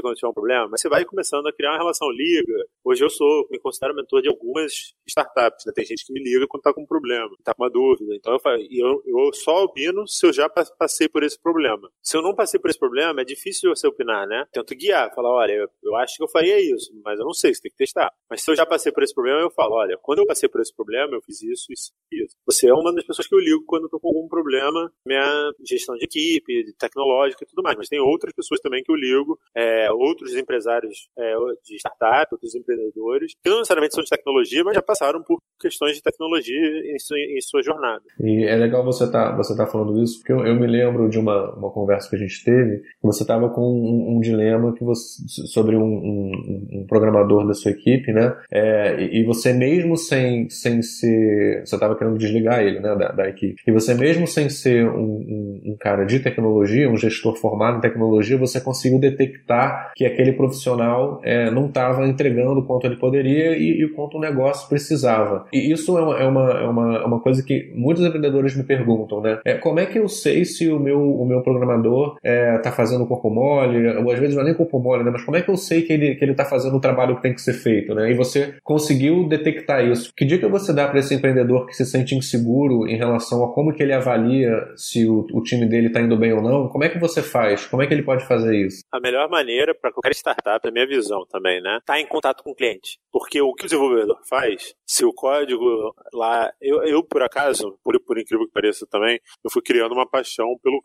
quando tiver um problema? Mas você vai começando a criar uma relação, liga. Hoje eu sou, me considero mentor de algumas startups, né? Tem gente que me liga quando tá com um problema, tá com uma dúvida. Então eu, falo, eu, eu só opino se eu já passei por esse problema. Se eu não passei por esse problema, é difícil você opinar, né? Tento guiar, falar, olha, eu, eu acho que eu faria isso, mas eu não sei, você tem que testar. Mas se eu já passei por esse problema, eu falo, olha, quando eu passei por esse problema, eu fiz isso, isso, isso. Você é uma das pessoas que eu ligo quando eu tô com algum problema, minha gestão de equipe, de tecnológica e tudo mais. Mas tem outras pessoas também que eu ligo, é, outros empresários é, de startup, outros empreendedores, que não necessariamente são de tecnologia, mas já passaram por questões de tecnologia em sua, em sua jornada. E é legal você estar tá, você tá falando isso, porque eu, eu, me lembro de uma, uma conversa que a gente teve, que você estava com um, um, dilema que você, sobre um, um, um, programador da sua equipe, né? É, e, e você mesmo sem, sem ser... Você estava querendo desligar ele, né, da, da, equipe. E você mesmo sem ser um, um, um, cara de tecnologia, um gestor formado em tecnologia, você conseguiu detectar que aquele profissional é, não estava entregando o quanto ele poderia e, e o quanto o negócio precisava. E isso é uma, é uma, é uma, é uma coisa que muitos empreendedores me perguntam, né? É, como é que eu sei se o meu, o meu programador está é, fazendo corpo mole, ou às vezes não é nem corpo mole, né? Mas como é que eu sei que ele, que ele está fazendo o trabalho que tem que ser feito, né? E você conseguiu detectar isso. Que dica você dá para esse empreendedor que se sente inseguro em relação a como que ele avalia se o, o time dele está indo bem ou não? Como é que você faz? Como é que ele pode fazer isso? A melhor maneira para qualquer startup, a minha visão também, né? Tá em contato com o cliente. Porque o que o desenvolvedor faz, se o código lá. Eu, eu por acaso, por, por incrível que pareça também, eu fui criando uma paixão pelo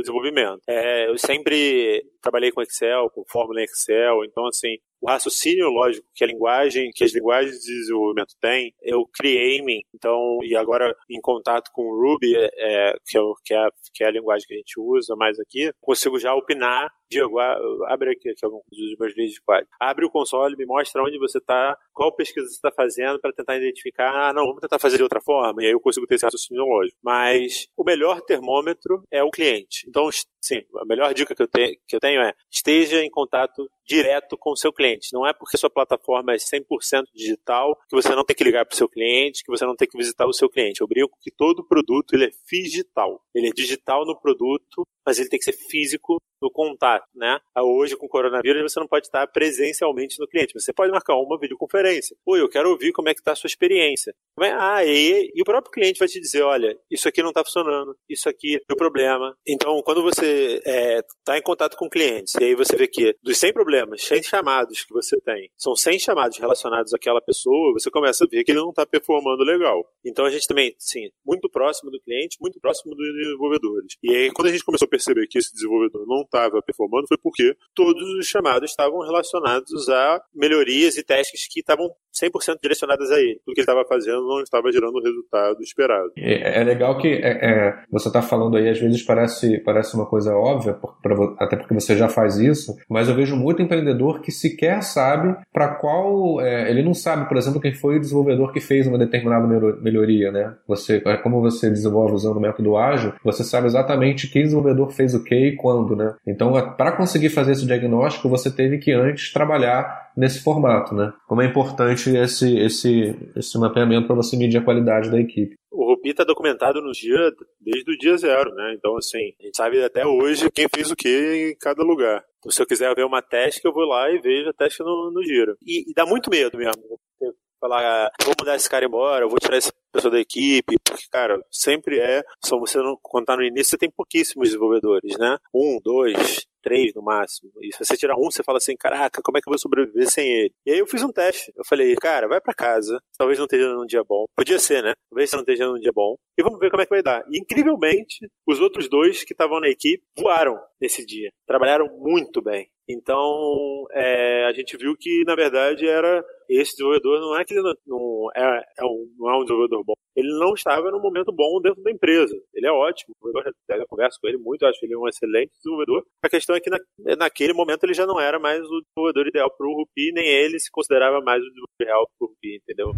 desenvolvimento. É, eu sempre trabalhei com Excel, com fórmula em Excel, então assim, o raciocínio lógico que a linguagem, que as linguagens de desenvolvimento têm, eu criei em mim. Então, e agora em contato com o Ruby, é, que, é, que, é, que é a linguagem que a gente usa mais aqui, consigo já opinar Diego, abre aqui, alguns dos meus vídeos de quadro. Abre o console, me mostra onde você está, qual pesquisa você está fazendo para tentar identificar. Ah, não, vamos tentar fazer de outra forma. E aí eu consigo ter esse raciocínio lógico. Mas o melhor termômetro é o cliente. Então, sim, a melhor dica que eu, te, que eu tenho é esteja em contato direto com o seu cliente. Não é porque sua plataforma é 100% digital que você não tem que ligar para o seu cliente, que você não tem que visitar o seu cliente. Eu brinco que todo produto ele é digital. Ele é digital no produto, mas ele tem que ser físico no contato, né? Hoje, com o coronavírus, você não pode estar presencialmente no cliente, você pode marcar uma videoconferência. Oi, eu quero ouvir como é que está a sua experiência. Ah, e, e o próprio cliente vai te dizer, olha, isso aqui não está funcionando, isso aqui é o problema. Então, quando você está é, tá em contato com clientes, e aí você vê que dos 100 problemas, 100 chamados que você tem, são 100 chamados relacionados àquela pessoa, você começa a ver que ele não está performando legal. Então, a gente também, sim, muito próximo do cliente, muito próximo dos desenvolvedores. E aí, quando a gente começou perceber que esse desenvolvedor não estava performando foi porque todos os chamados estavam relacionados a melhorias e testes que estavam 100% direcionadas a ele. O que ele estava fazendo não estava gerando o resultado esperado. É, é legal que é, é, você está falando aí, às vezes parece, parece uma coisa óbvia, pra, até porque você já faz isso, mas eu vejo muito empreendedor que sequer sabe para qual. É, ele não sabe, por exemplo, quem foi o desenvolvedor que fez uma determinada melhoria, né? Você, é como você desenvolve usando o método ágil, você sabe exatamente que desenvolvedor fez o que e quando, né? Então, para conseguir fazer esse diagnóstico, você teve que antes trabalhar nesse formato, né? Como é importante esse, esse, esse mapeamento para você medir a qualidade da equipe. O Rupi está documentado no dia, desde o dia zero, né? Então, assim, a gente sabe até hoje quem fez o que em cada lugar. Então, se eu quiser ver uma teste, eu vou lá e vejo a teste no, no giro. E, e dá muito medo mesmo. Falar, ah, vou mudar esse cara embora, vou tirar essa pessoa da equipe, porque, cara, sempre é, só você não contar no início, você tem pouquíssimos desenvolvedores, né? Um, dois, três no máximo. E se você tirar um, você fala assim, caraca, como é que eu vou sobreviver sem ele? E aí eu fiz um teste. Eu falei, cara, vai para casa. Talvez não esteja num dia bom. Podia ser, né? Talvez não esteja num dia bom. E vamos ver como é que vai dar. E incrivelmente, os outros dois que estavam na equipe voaram nesse dia. Trabalharam muito bem. Então, é, a gente viu que, na verdade, era esse desenvolvedor não é que ele não, não, é, é um, não é um desenvolvedor bom. Ele não estava num momento bom dentro da empresa. Ele é ótimo. Eu converso com ele muito, acho que ele é um excelente desenvolvedor. A questão é que na, naquele momento ele já não era mais o desenvolvedor ideal para o Rupi, nem ele se considerava mais o desenvolvedor ideal para o Rupi, entendeu?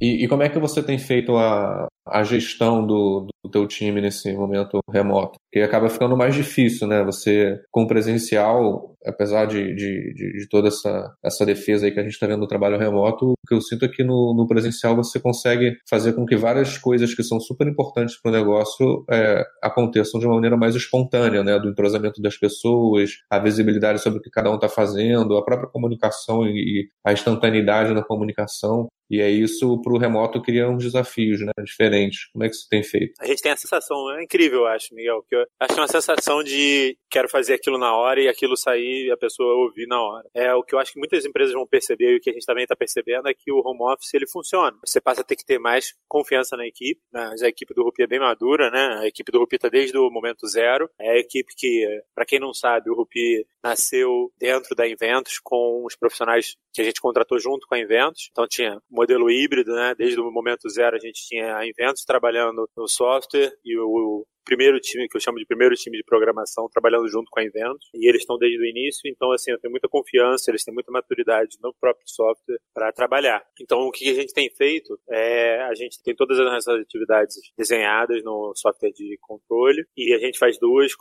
E, e, como é que você tem feito a, a gestão do, do teu time nesse momento remoto? Porque acaba ficando mais difícil, né? Você, com presencial, apesar de, de, de, de toda essa, essa defesa aí que a gente está vendo no trabalho remoto, o que eu sinto é que no, no presencial você consegue fazer com que várias coisas que são super importantes para o negócio é, aconteçam de uma maneira mais espontânea, né? Do entrosamento das pessoas, a visibilidade sobre o que cada um está fazendo, a própria comunicação e a instantaneidade na comunicação. E é isso para o remoto cria uns desafios né, diferentes. Como é que você tem feito? A gente tem a sensação, é incrível, eu acho, Miguel, que eu acho uma sensação de quero fazer aquilo na hora e aquilo sair e a pessoa ouvir na hora. É o que eu acho que muitas empresas vão perceber e o que a gente também está percebendo é que o home office ele funciona. Você passa a ter que ter mais confiança na equipe. Né? A equipe do Rupi é bem madura, né? A equipe do Rupi está desde o momento zero. É a equipe que, para quem não sabe, o Rupi nasceu dentro da Inventos com os profissionais que a gente contratou junto com a Inventos. Então tinha modelo híbrido, né? Desde o momento zero a gente tinha a Inventos trabalhando no software e o primeiro time, que eu chamo de primeiro time de programação, trabalhando junto com a Inventos. E eles estão desde o início, então, assim, eu tenho muita confiança, eles têm muita maturidade no próprio software para trabalhar. Então, o que a gente tem feito é, a gente tem todas as nossas atividades desenhadas no software de controle e a gente faz duas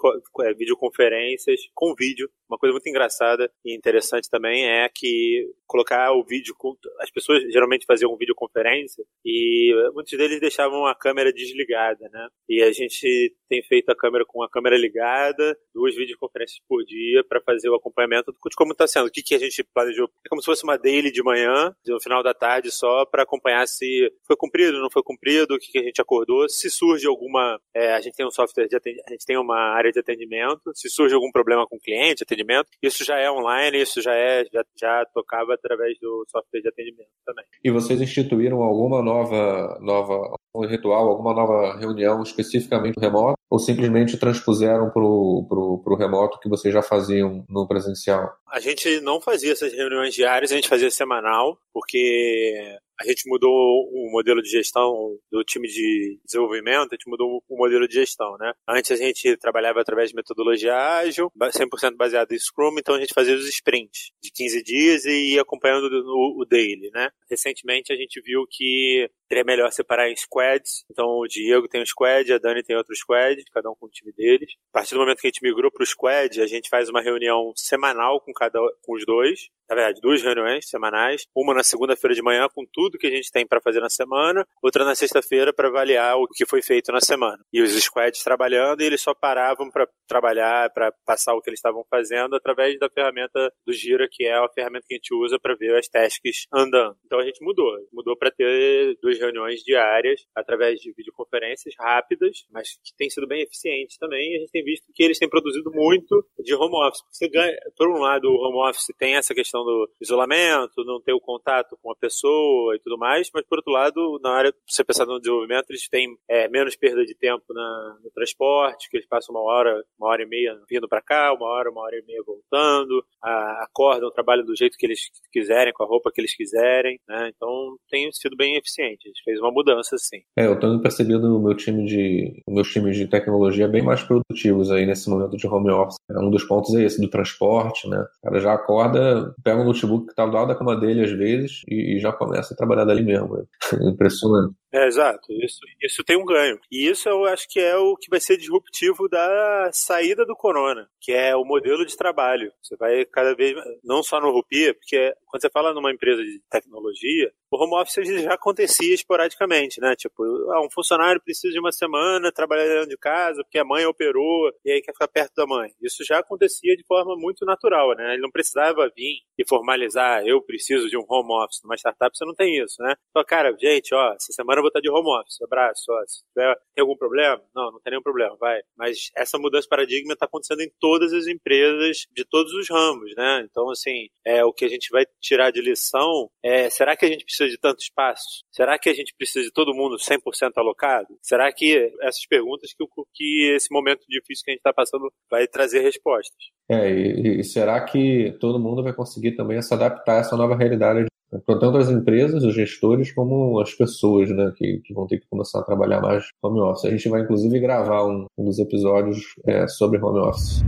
é, videoconferências com vídeo. Uma coisa muito engraçada e interessante também é que colocar o vídeo, as pessoas geralmente faziam videoconferência e muitos deles deixavam a câmera desligada, né? E a gente tem feito a câmera com a câmera ligada, duas videoconferências por dia para fazer o acompanhamento de como está sendo. O que, que a gente planejou? É como se fosse uma daily de manhã, no final da tarde só, para acompanhar se foi cumprido, não foi cumprido, o que, que a gente acordou. Se surge alguma. É, a gente tem um software de atendimento, a gente tem uma área de atendimento. Se surge algum problema com o cliente, atendimento, isso já é online, isso já é, já, já tocava através do software de atendimento também. E vocês instituíram alguma nova, nova um ritual, alguma nova reunião especificamente remoto, ou simplesmente transpuseram para o remoto que vocês já faziam no presencial? A gente não fazia essas reuniões diárias, a gente fazia semanal, porque a gente mudou o modelo de gestão do time de desenvolvimento, a gente mudou o modelo de gestão, né? Antes a gente trabalhava através de metodologia ágil, 100% baseado em Scrum, então a gente fazia os sprints de 15 dias e ia acompanhando o, daily, né? Recentemente a gente viu que seria melhor separar em squads, então o Diego tem um squad, a Dani tem outro squad, cada um com o time deles. A partir do momento que a gente migrou para o squad, a gente faz uma reunião semanal com cada com os dois, na verdade, duas reuniões semanais, uma na segunda-feira de manhã com tudo que a gente tem para fazer na semana, outra na sexta-feira para avaliar o que foi feito na semana. E os squads trabalhando e eles só paravam para trabalhar, para passar o que eles estavam fazendo através da ferramenta do Gira, que é a ferramenta que a gente usa para ver as tasks andando. Então a gente mudou, mudou para ter duas reuniões diárias através de videoconferências rápidas, mas que tem sido bem eficiente também. A gente tem visto que eles têm produzido muito de home office. Você ganha, por um lado, o home office tem essa questão do isolamento, não ter o contato com a pessoa e tudo mais, mas por outro lado, na área, você pensar no desenvolvimento, eles têm é, menos perda de tempo na, no transporte, que eles passam uma hora, uma hora e meia vindo para cá, uma hora, uma hora e meia voltando, a, acordam, trabalham do jeito que eles quiserem, com a roupa que eles quiserem, né? Então tem sido bem eficiente. A gente fez uma mudança, sim. É, eu tenho percebido o meu time de, meus times de tecnologia bem mais produtivos aí nesse momento de home office. Um dos pontos é esse, do transporte, né? O cara já acorda, pega o notebook que tá do lado da cama dele às vezes e, e já começa a trabalhar dali mesmo. É impressionante. É, exato. Isso, isso tem um ganho. E isso eu acho que é o que vai ser disruptivo da saída do corona, que é o modelo de trabalho. Você vai cada vez, não só no Rupia, porque quando você fala numa empresa de tecnologia, o home office já acontecia esporadicamente, né? Tipo, ah, um funcionário precisa de uma semana trabalhar dentro de casa porque a mãe operou e aí quer ficar perto da mãe. Isso já acontecia de forma muito natural, né? Ele não precisava vir e formalizar, eu preciso de um home office. Numa startup você não tem isso, né? Então, cara, gente, ó, essa semana vou estar de home office, abraço, ó, se tiver, tem algum problema? Não, não tem nenhum problema, vai. Mas essa mudança de paradigma está acontecendo em todas as empresas de todos os ramos, né? Então, assim, é, o que a gente vai tirar de lição é, será que a gente precisa precisa de tanto espaço? Será que a gente precisa de todo mundo 100% alocado? Será que essas perguntas que, que esse momento difícil que a gente está passando vai trazer respostas? É, e, e, será que todo mundo vai conseguir também se adaptar a essa nova realidade? Tanto as empresas, os gestores, como as pessoas, né, que, que vão ter que começar a trabalhar mais home office. A gente vai, inclusive, gravar um, um dos episódios é, sobre home office.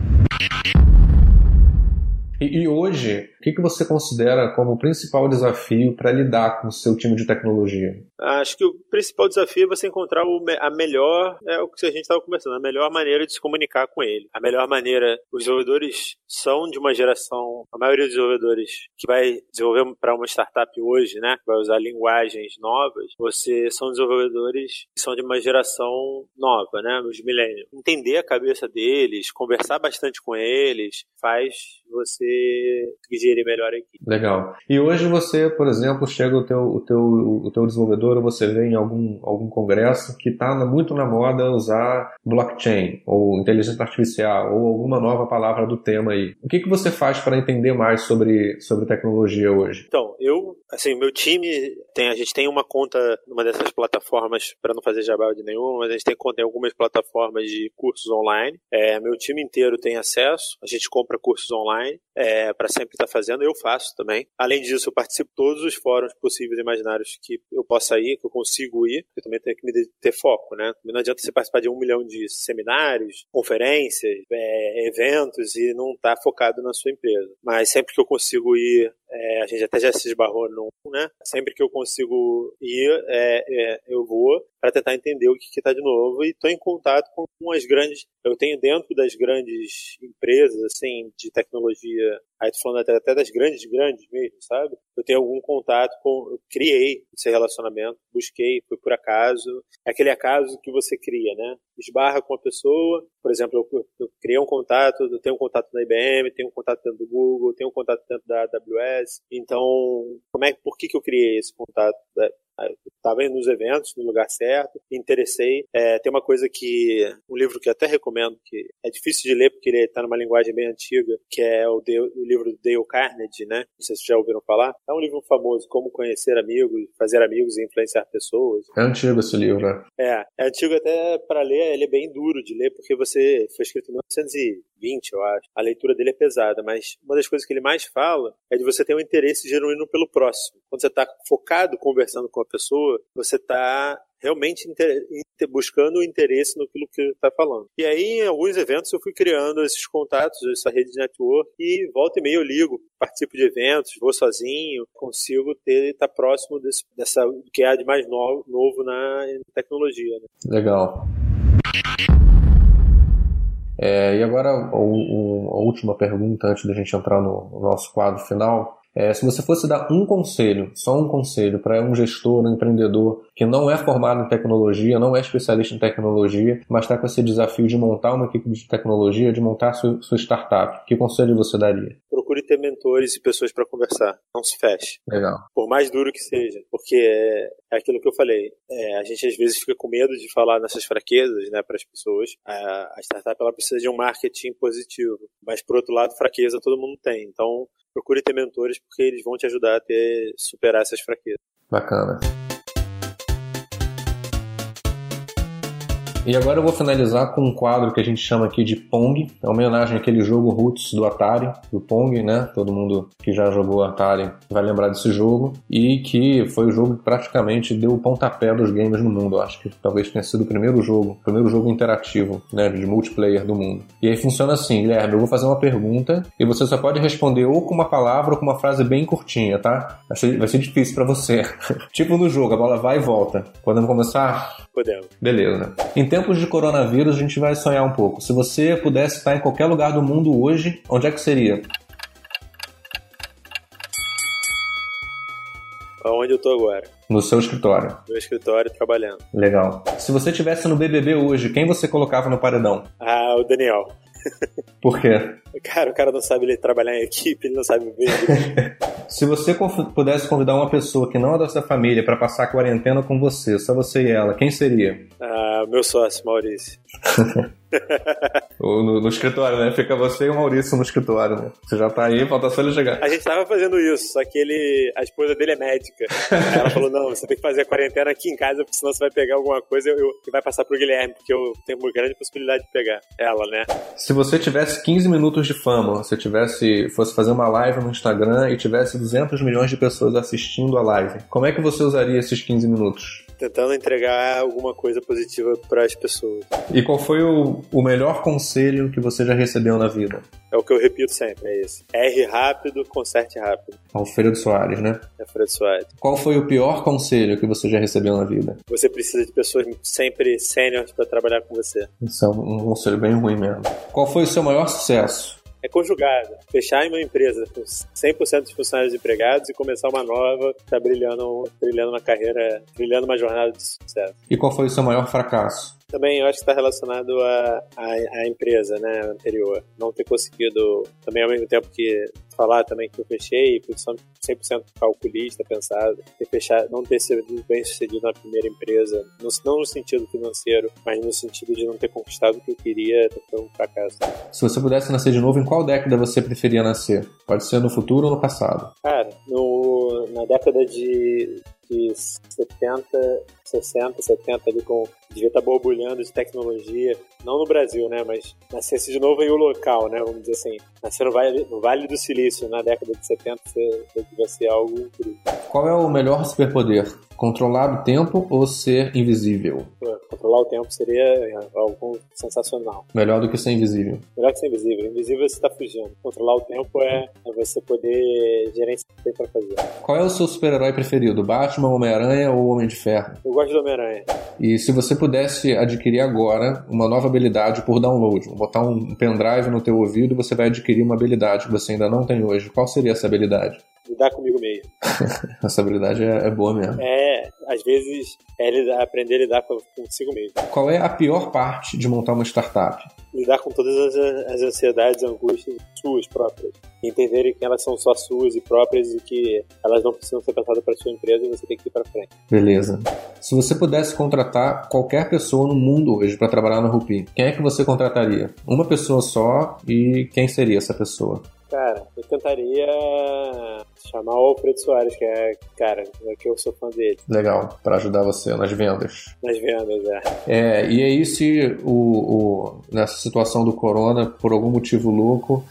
E, e hoje, que, que você considera como o principal desafio para lidar com o seu time de tecnologia? Acho que o principal desafio é você encontrar a melhor, é o que a gente estava conversando, a melhor maneira de se comunicar com ele. A melhor maneira, os desenvolvedores são de uma geração, a maioria dos desenvolvedores que vai desenvolver para uma startup hoje, né, que vai usar linguagens novas, você são desenvolvedores que são de uma geração nova, né, os millennials. Entender a cabeça deles, conversar bastante com eles, faz você gerir melhor a equipe. Legal. E hoje você, por exemplo, chega o teu, o teu, o teu desenvolvedor, você vê em algum, algum congresso que está muito na moda usar blockchain, ou inteligência artificial, ou alguma nova palavra do tema aí. O que, que você faz para entender mais sobre, sobre tecnologia hoje? Então, eu, assim, meu time, tem, a gente tem uma conta numa dessas plataformas, para não fazer jabá de nenhuma, mas a gente tem conta em algumas plataformas de cursos online. É, meu time inteiro tem acesso, a gente compra cursos online é, para sempre estar tá fazendo, eu faço também. Além disso, eu participo de todos os fóruns possíveis e imaginários que eu possa ir, que eu consigo ir, eu também tenho que me ter foco, né? Não adianta você participar de um milhão de seminários, conferências, é, eventos e não estar tá focado na sua empresa. Mas sempre que eu consigo ir é, a gente até já se esbarrou num, né? Sempre que eu consigo ir, é, é, eu vou para tentar entender o que está de novo e estou em contato com as grandes. Eu tenho dentro das grandes empresas, assim, de tecnologia, aí tô falando até, até das grandes, grandes mesmo, sabe? Eu tenho algum contato com. Eu criei esse relacionamento, busquei, foi por acaso. É aquele acaso que você cria, né? Esbarra com a pessoa, por exemplo, eu, eu criei um contato, eu tenho um contato na IBM, tenho um contato dentro do Google, tenho um contato dentro da AWS. Então, como é, por que, que eu criei esse contato? estava indo nos eventos, no lugar certo, me interessei. É, tem uma coisa que, um livro que eu até recomendo, que é difícil de ler porque ele está numa linguagem bem antiga, que é o, de, o livro do Dale Carnegie, né? Não sei se já ouviram falar. É um livro famoso, Como Conhecer Amigos, Fazer Amigos e Influenciar Pessoas. É antigo esse livro, né? É, é antigo até para ler, ele é bem duro de ler, porque você foi escrito em 1920, eu acho. A leitura dele é pesada, mas uma das coisas que ele mais fala é de você ter um interesse genuíno pelo próximo. Quando você está focado conversando com a pessoa, você está realmente buscando o interesse no que está falando. E aí, em alguns eventos, eu fui criando esses contatos, essa rede de network, e volta e meia eu ligo, participo de eventos, vou sozinho, consigo ter estar tá próximo desse, dessa que há de mais novo, novo na tecnologia. Né? Legal. É, e agora, a, a, última pergunta antes da gente entrar no, no nosso quadro final. É, se você fosse dar um conselho, só um conselho, para um gestor, um empreendedor que não é formado em tecnologia, não é especialista em tecnologia, mas está com esse desafio de montar uma equipe de tecnologia, de montar sua, sua startup, que conselho você daria? procure ter mentores e pessoas para conversar. Não se feche. Legal. Por mais duro que seja. Porque é, é aquilo que eu falei. É, a gente às vezes fica com medo de falar nessas fraquezas né, para as pessoas. A, a startup ela precisa de um marketing positivo. Mas, por outro lado, fraqueza todo mundo tem. Então, procure ter mentores porque eles vão te ajudar a ter, superar essas fraquezas. Bacana. E agora eu vou finalizar com um quadro que a gente chama aqui de Pong, é uma homenagem àquele jogo Roots do Atari, do Pong, né? Todo mundo que já jogou Atari vai lembrar desse jogo, e que foi o jogo que praticamente deu o pontapé dos games no mundo. Eu acho que talvez tenha sido o primeiro jogo, o primeiro jogo interativo, né, de multiplayer do mundo. E aí funciona assim, Guilherme, eu vou fazer uma pergunta e você só pode responder ou com uma palavra ou com uma frase bem curtinha, tá? Vai ser, vai ser difícil para você. tipo no jogo, a bola vai e volta. Podemos começar? Podemos. Beleza. Em tempos de coronavírus, a gente vai sonhar um pouco. Se você pudesse estar em qualquer lugar do mundo hoje, onde é que seria? Aonde eu tô agora? No seu escritório. No escritório, trabalhando. Legal. Se você tivesse no BBB hoje, quem você colocava no paredão? Ah, o Daniel. Por quê? Cara, o cara não sabe ele trabalhar em equipe, ele não sabe ver. Se você pudesse convidar uma pessoa que não é da sua família para passar a quarentena com você, só você e ela, quem seria? Ah, meu sócio, Maurício. no, no, escritório, né? Fica você e o Maurício no escritório, né? Você já tá aí, falta só ele chegar. A gente tava fazendo isso, só que ele. A esposa dele é médica. ela falou: não, você tem que fazer a quarentena aqui em casa, porque senão você vai pegar alguma coisa e vai passar pro Guilherme, porque eu tenho uma grande possibilidade de pegar ela, né? Se você tivesse 15 minutos de fama, se tivesse. fosse fazer uma live no Instagram e tivesse 200 milhões de pessoas assistindo a live, como é que você usaria esses 15 minutos? tentando entregar alguma coisa positiva para as pessoas. E qual foi o, o melhor conselho que você já recebeu na vida? É o que eu repito sempre, é esse. R rápido, conserte rápido. Alfredo Soares, né? Alfredo Soares. Qual foi o pior conselho que você já recebeu na vida? Você precisa de pessoas sempre sêniores para trabalhar com você. Isso é um conselho bem ruim mesmo. Qual foi o seu maior sucesso? É conjugada. Fechar em uma empresa com 100% de funcionários empregados e começar uma nova, tá brilhando, trilhando uma carreira, trilhando uma jornada de sucesso. E qual foi o seu maior fracasso? Também eu acho que está relacionado à, à, à, empresa né, anterior. Não ter conseguido, também ao mesmo tempo que falar também que eu fechei, posição 100% calculista, pensado, ter fechado, não ter sido bem sucedido na primeira empresa, não, não no sentido financeiro, mas no sentido de não ter conquistado o que eu queria, foi um fracasso. Se você pudesse nascer de novo, em qual década você preferia nascer? Pode ser no futuro ou no passado? Cara, no, na década de de 70, 60, 70 ali com devia estar tá borbulhando de tecnologia, não no Brasil, né, mas nascesse de novo em o local, né, vamos dizer assim, nascer no vale, no vale do Silício na década de 70 devia ser algo incrível. Qual é o melhor superpoder? Controlar o tempo ou ser invisível? Controlar o tempo seria é, algo sensacional. Melhor do que ser invisível. Melhor que ser invisível. Invisível você está fugindo. Controlar o tempo é, é você poder gerenciar o que tem para fazer. Qual é o seu super-herói preferido? Batman, Homem-Aranha ou Homem de Ferro? Eu gosto do Homem-Aranha. E se você pudesse adquirir agora uma nova habilidade por download, botar um pendrive no teu ouvido e você vai adquirir uma habilidade que você ainda não tem hoje, qual seria essa habilidade? Lidar comigo mesmo. Essa habilidade é, é, boa mesmo. É, às vezes é lidar, aprender a lidar consigo mesmo. Qual é a pior parte de montar uma startup? Lidar com todas as, as ansiedades angústias suas próprias. Entenderem que elas são só suas e próprias e que elas não precisam ser passadas para sua empresa e você tem que ir para frente. Beleza. Se você pudesse contratar qualquer pessoa no mundo hoje para trabalhar na Rupi, quem é que você contrataria? Uma pessoa só e quem seria essa pessoa? Cara, eu tentaria chamar o Alfredo Soares, que é, cara, é que eu sou fã dele. Legal, para ajudar você nas vendas. Nas vendas, é. É, e aí se o, o, nessa situação do corona, por algum motivo louco,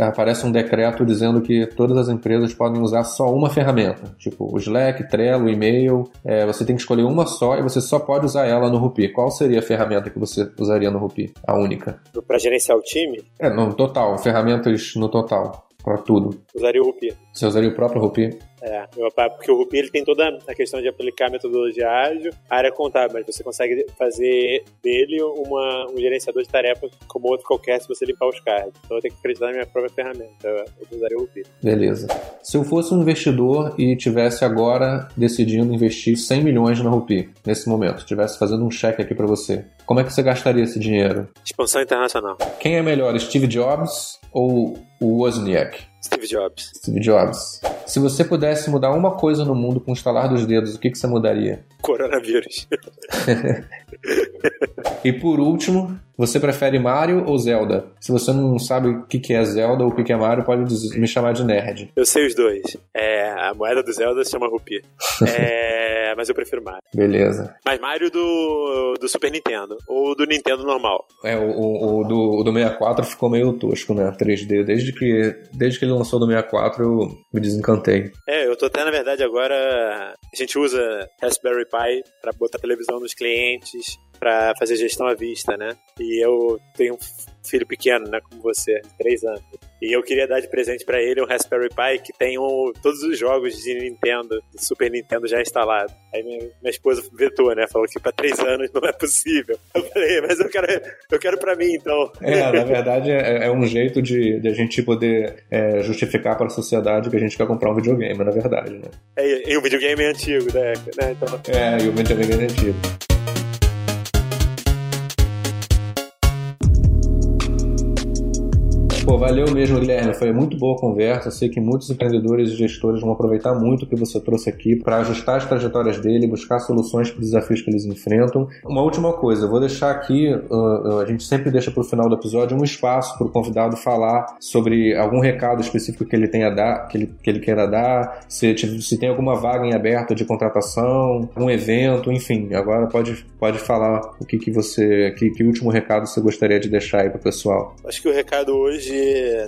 aparece um decreto dizendo que todas as empresas podem usar só uma ferramenta, tipo o Slack, Trello, e-mail, é, você tem que escolher uma só e você só pode usar ela no Rupi. Qual seria a ferramenta que você usaria no Rupi? A única? Para gerenciar o time? É, no total, ferramentas no total para tudo. Usaria o Rupi. Você usaria o próprio Rupi? É, porque o Rupi ele tem toda a questão de aplicar a metodologia ágil, a área contábil, mas você consegue fazer dele uma, um gerenciador de tarefas como outro qualquer se você limpar os cards. Então eu tenho que acreditar na minha própria ferramenta. Eu usaria o Rupi. Beleza. Se eu fosse um investidor e tivesse agora decidindo investir 100 milhões na Rupi, nesse momento, estivesse fazendo um cheque aqui para você, como é que você gastaria esse dinheiro? Expansão internacional. Quem é melhor, Steve Jobs ou o Wozniak? Steve Jobs. Steve Jobs. Se você pudesse mudar uma coisa no mundo com o estalar dos dedos, o que, que você mudaria? Coronavírus. e por último, você prefere Mario ou Zelda? Se você não sabe o que é Zelda ou o que é Mario, pode me chamar de nerd. Eu sei os dois. É, a moeda do Zelda se chama Rupi. É, mas eu prefiro Mario. Beleza. Mas Mario do, do Super Nintendo. Ou do Nintendo normal. É, o, o, o do, o do 64 ficou meio tosco, né? 3D. Desde que, desde que ele lançou do 64, eu me desencantei. É, eu tô até, na verdade, agora. A gente usa Raspberry Pi para botar televisão nos clientes para fazer gestão à vista, né? E eu tenho filho pequeno, né, como você, três anos. E eu queria dar de presente para ele um Raspberry Pi que tem um, todos os jogos de Nintendo, de Super Nintendo já instalados. Aí minha, minha esposa vetou, né? Falou que para três anos não é possível. Eu falei, mas eu quero, eu quero para mim então. É, na verdade é, é um jeito de, de, a gente poder é, justificar para a sociedade que a gente quer comprar um videogame, na verdade, né? É, e o videogame é antigo, né? Então... É, e o videogame é antigo. Pô, valeu mesmo, Guilherme. Foi muito boa a conversa. Sei que muitos empreendedores e gestores vão aproveitar muito o que você trouxe aqui para ajustar as trajetórias dele, buscar soluções para os desafios que eles enfrentam. Uma última coisa, eu vou deixar aqui, uh, a gente sempre deixa para o final do episódio um espaço para o convidado falar sobre algum recado específico que ele tenha dar, que ele, que ele queira dar, se, se tem alguma vaga em aberto de contratação, um evento, enfim. Agora pode, pode falar o que, que você, que, que último recado você gostaria de deixar aí para o pessoal. Acho que o recado hoje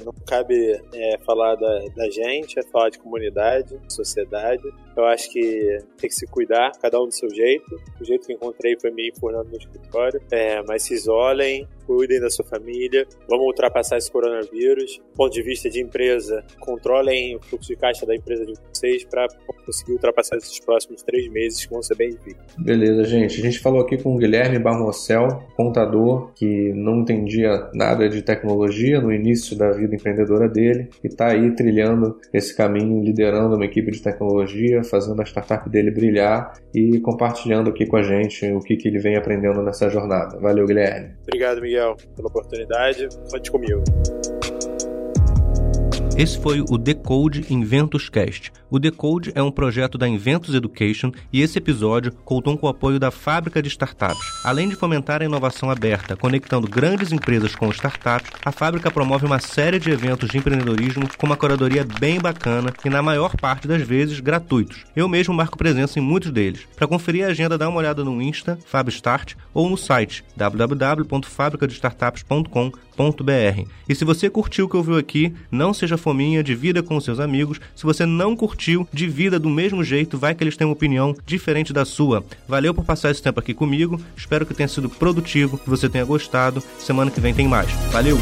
não cabe é, falar da, da gente, é falar de comunidade, sociedade. Eu acho que tem que se cuidar, cada um do seu jeito. O jeito que encontrei foi me informando no escritório. É, mas se isolem, cuidem da sua família, vamos ultrapassar esse coronavírus. Do ponto de vista de empresa, controlem o fluxo de caixa da empresa de vocês para conseguir ultrapassar esses próximos três meses que vão ser bem difíceis. Beleza, gente. A gente falou aqui com o Guilherme Barrocel, contador, que não entendia nada de tecnologia no início da vida empreendedora dele e está aí trilhando esse caminho, liderando uma equipe de tecnologia, fazendo a startup dele brilhar e compartilhando aqui com a gente o que, que ele vem aprendendo nessa jornada. Valeu, Guilherme. Obrigado, Miguel, pela oportunidade. Conte comigo. Esse foi o Decode Inventus Cast. O Decode é um projeto da Inventus Education e esse episódio contou com o apoio da Fábrica de Startups. Além de fomentar a inovação aberta, conectando grandes empresas com startups, a fábrica promove uma série de eventos de empreendedorismo com uma curadoria bem bacana e, na maior parte das vezes, gratuitos. Eu mesmo marco presença em muitos deles. Para conferir a agenda, dá uma olhada no Insta, FabStart, ou no site www.fabricadestartups.com.br. E se você curtiu o que ouviu aqui, não seja fominha, divida com seus amigos. Se você não curtiu, divida do mesmo jeito, vai que eles têm uma opinião diferente da sua. Valeu por passar esse tempo aqui comigo, espero que tenha sido produtivo, que você tenha gostado. Semana que vem tem mais. Valeu!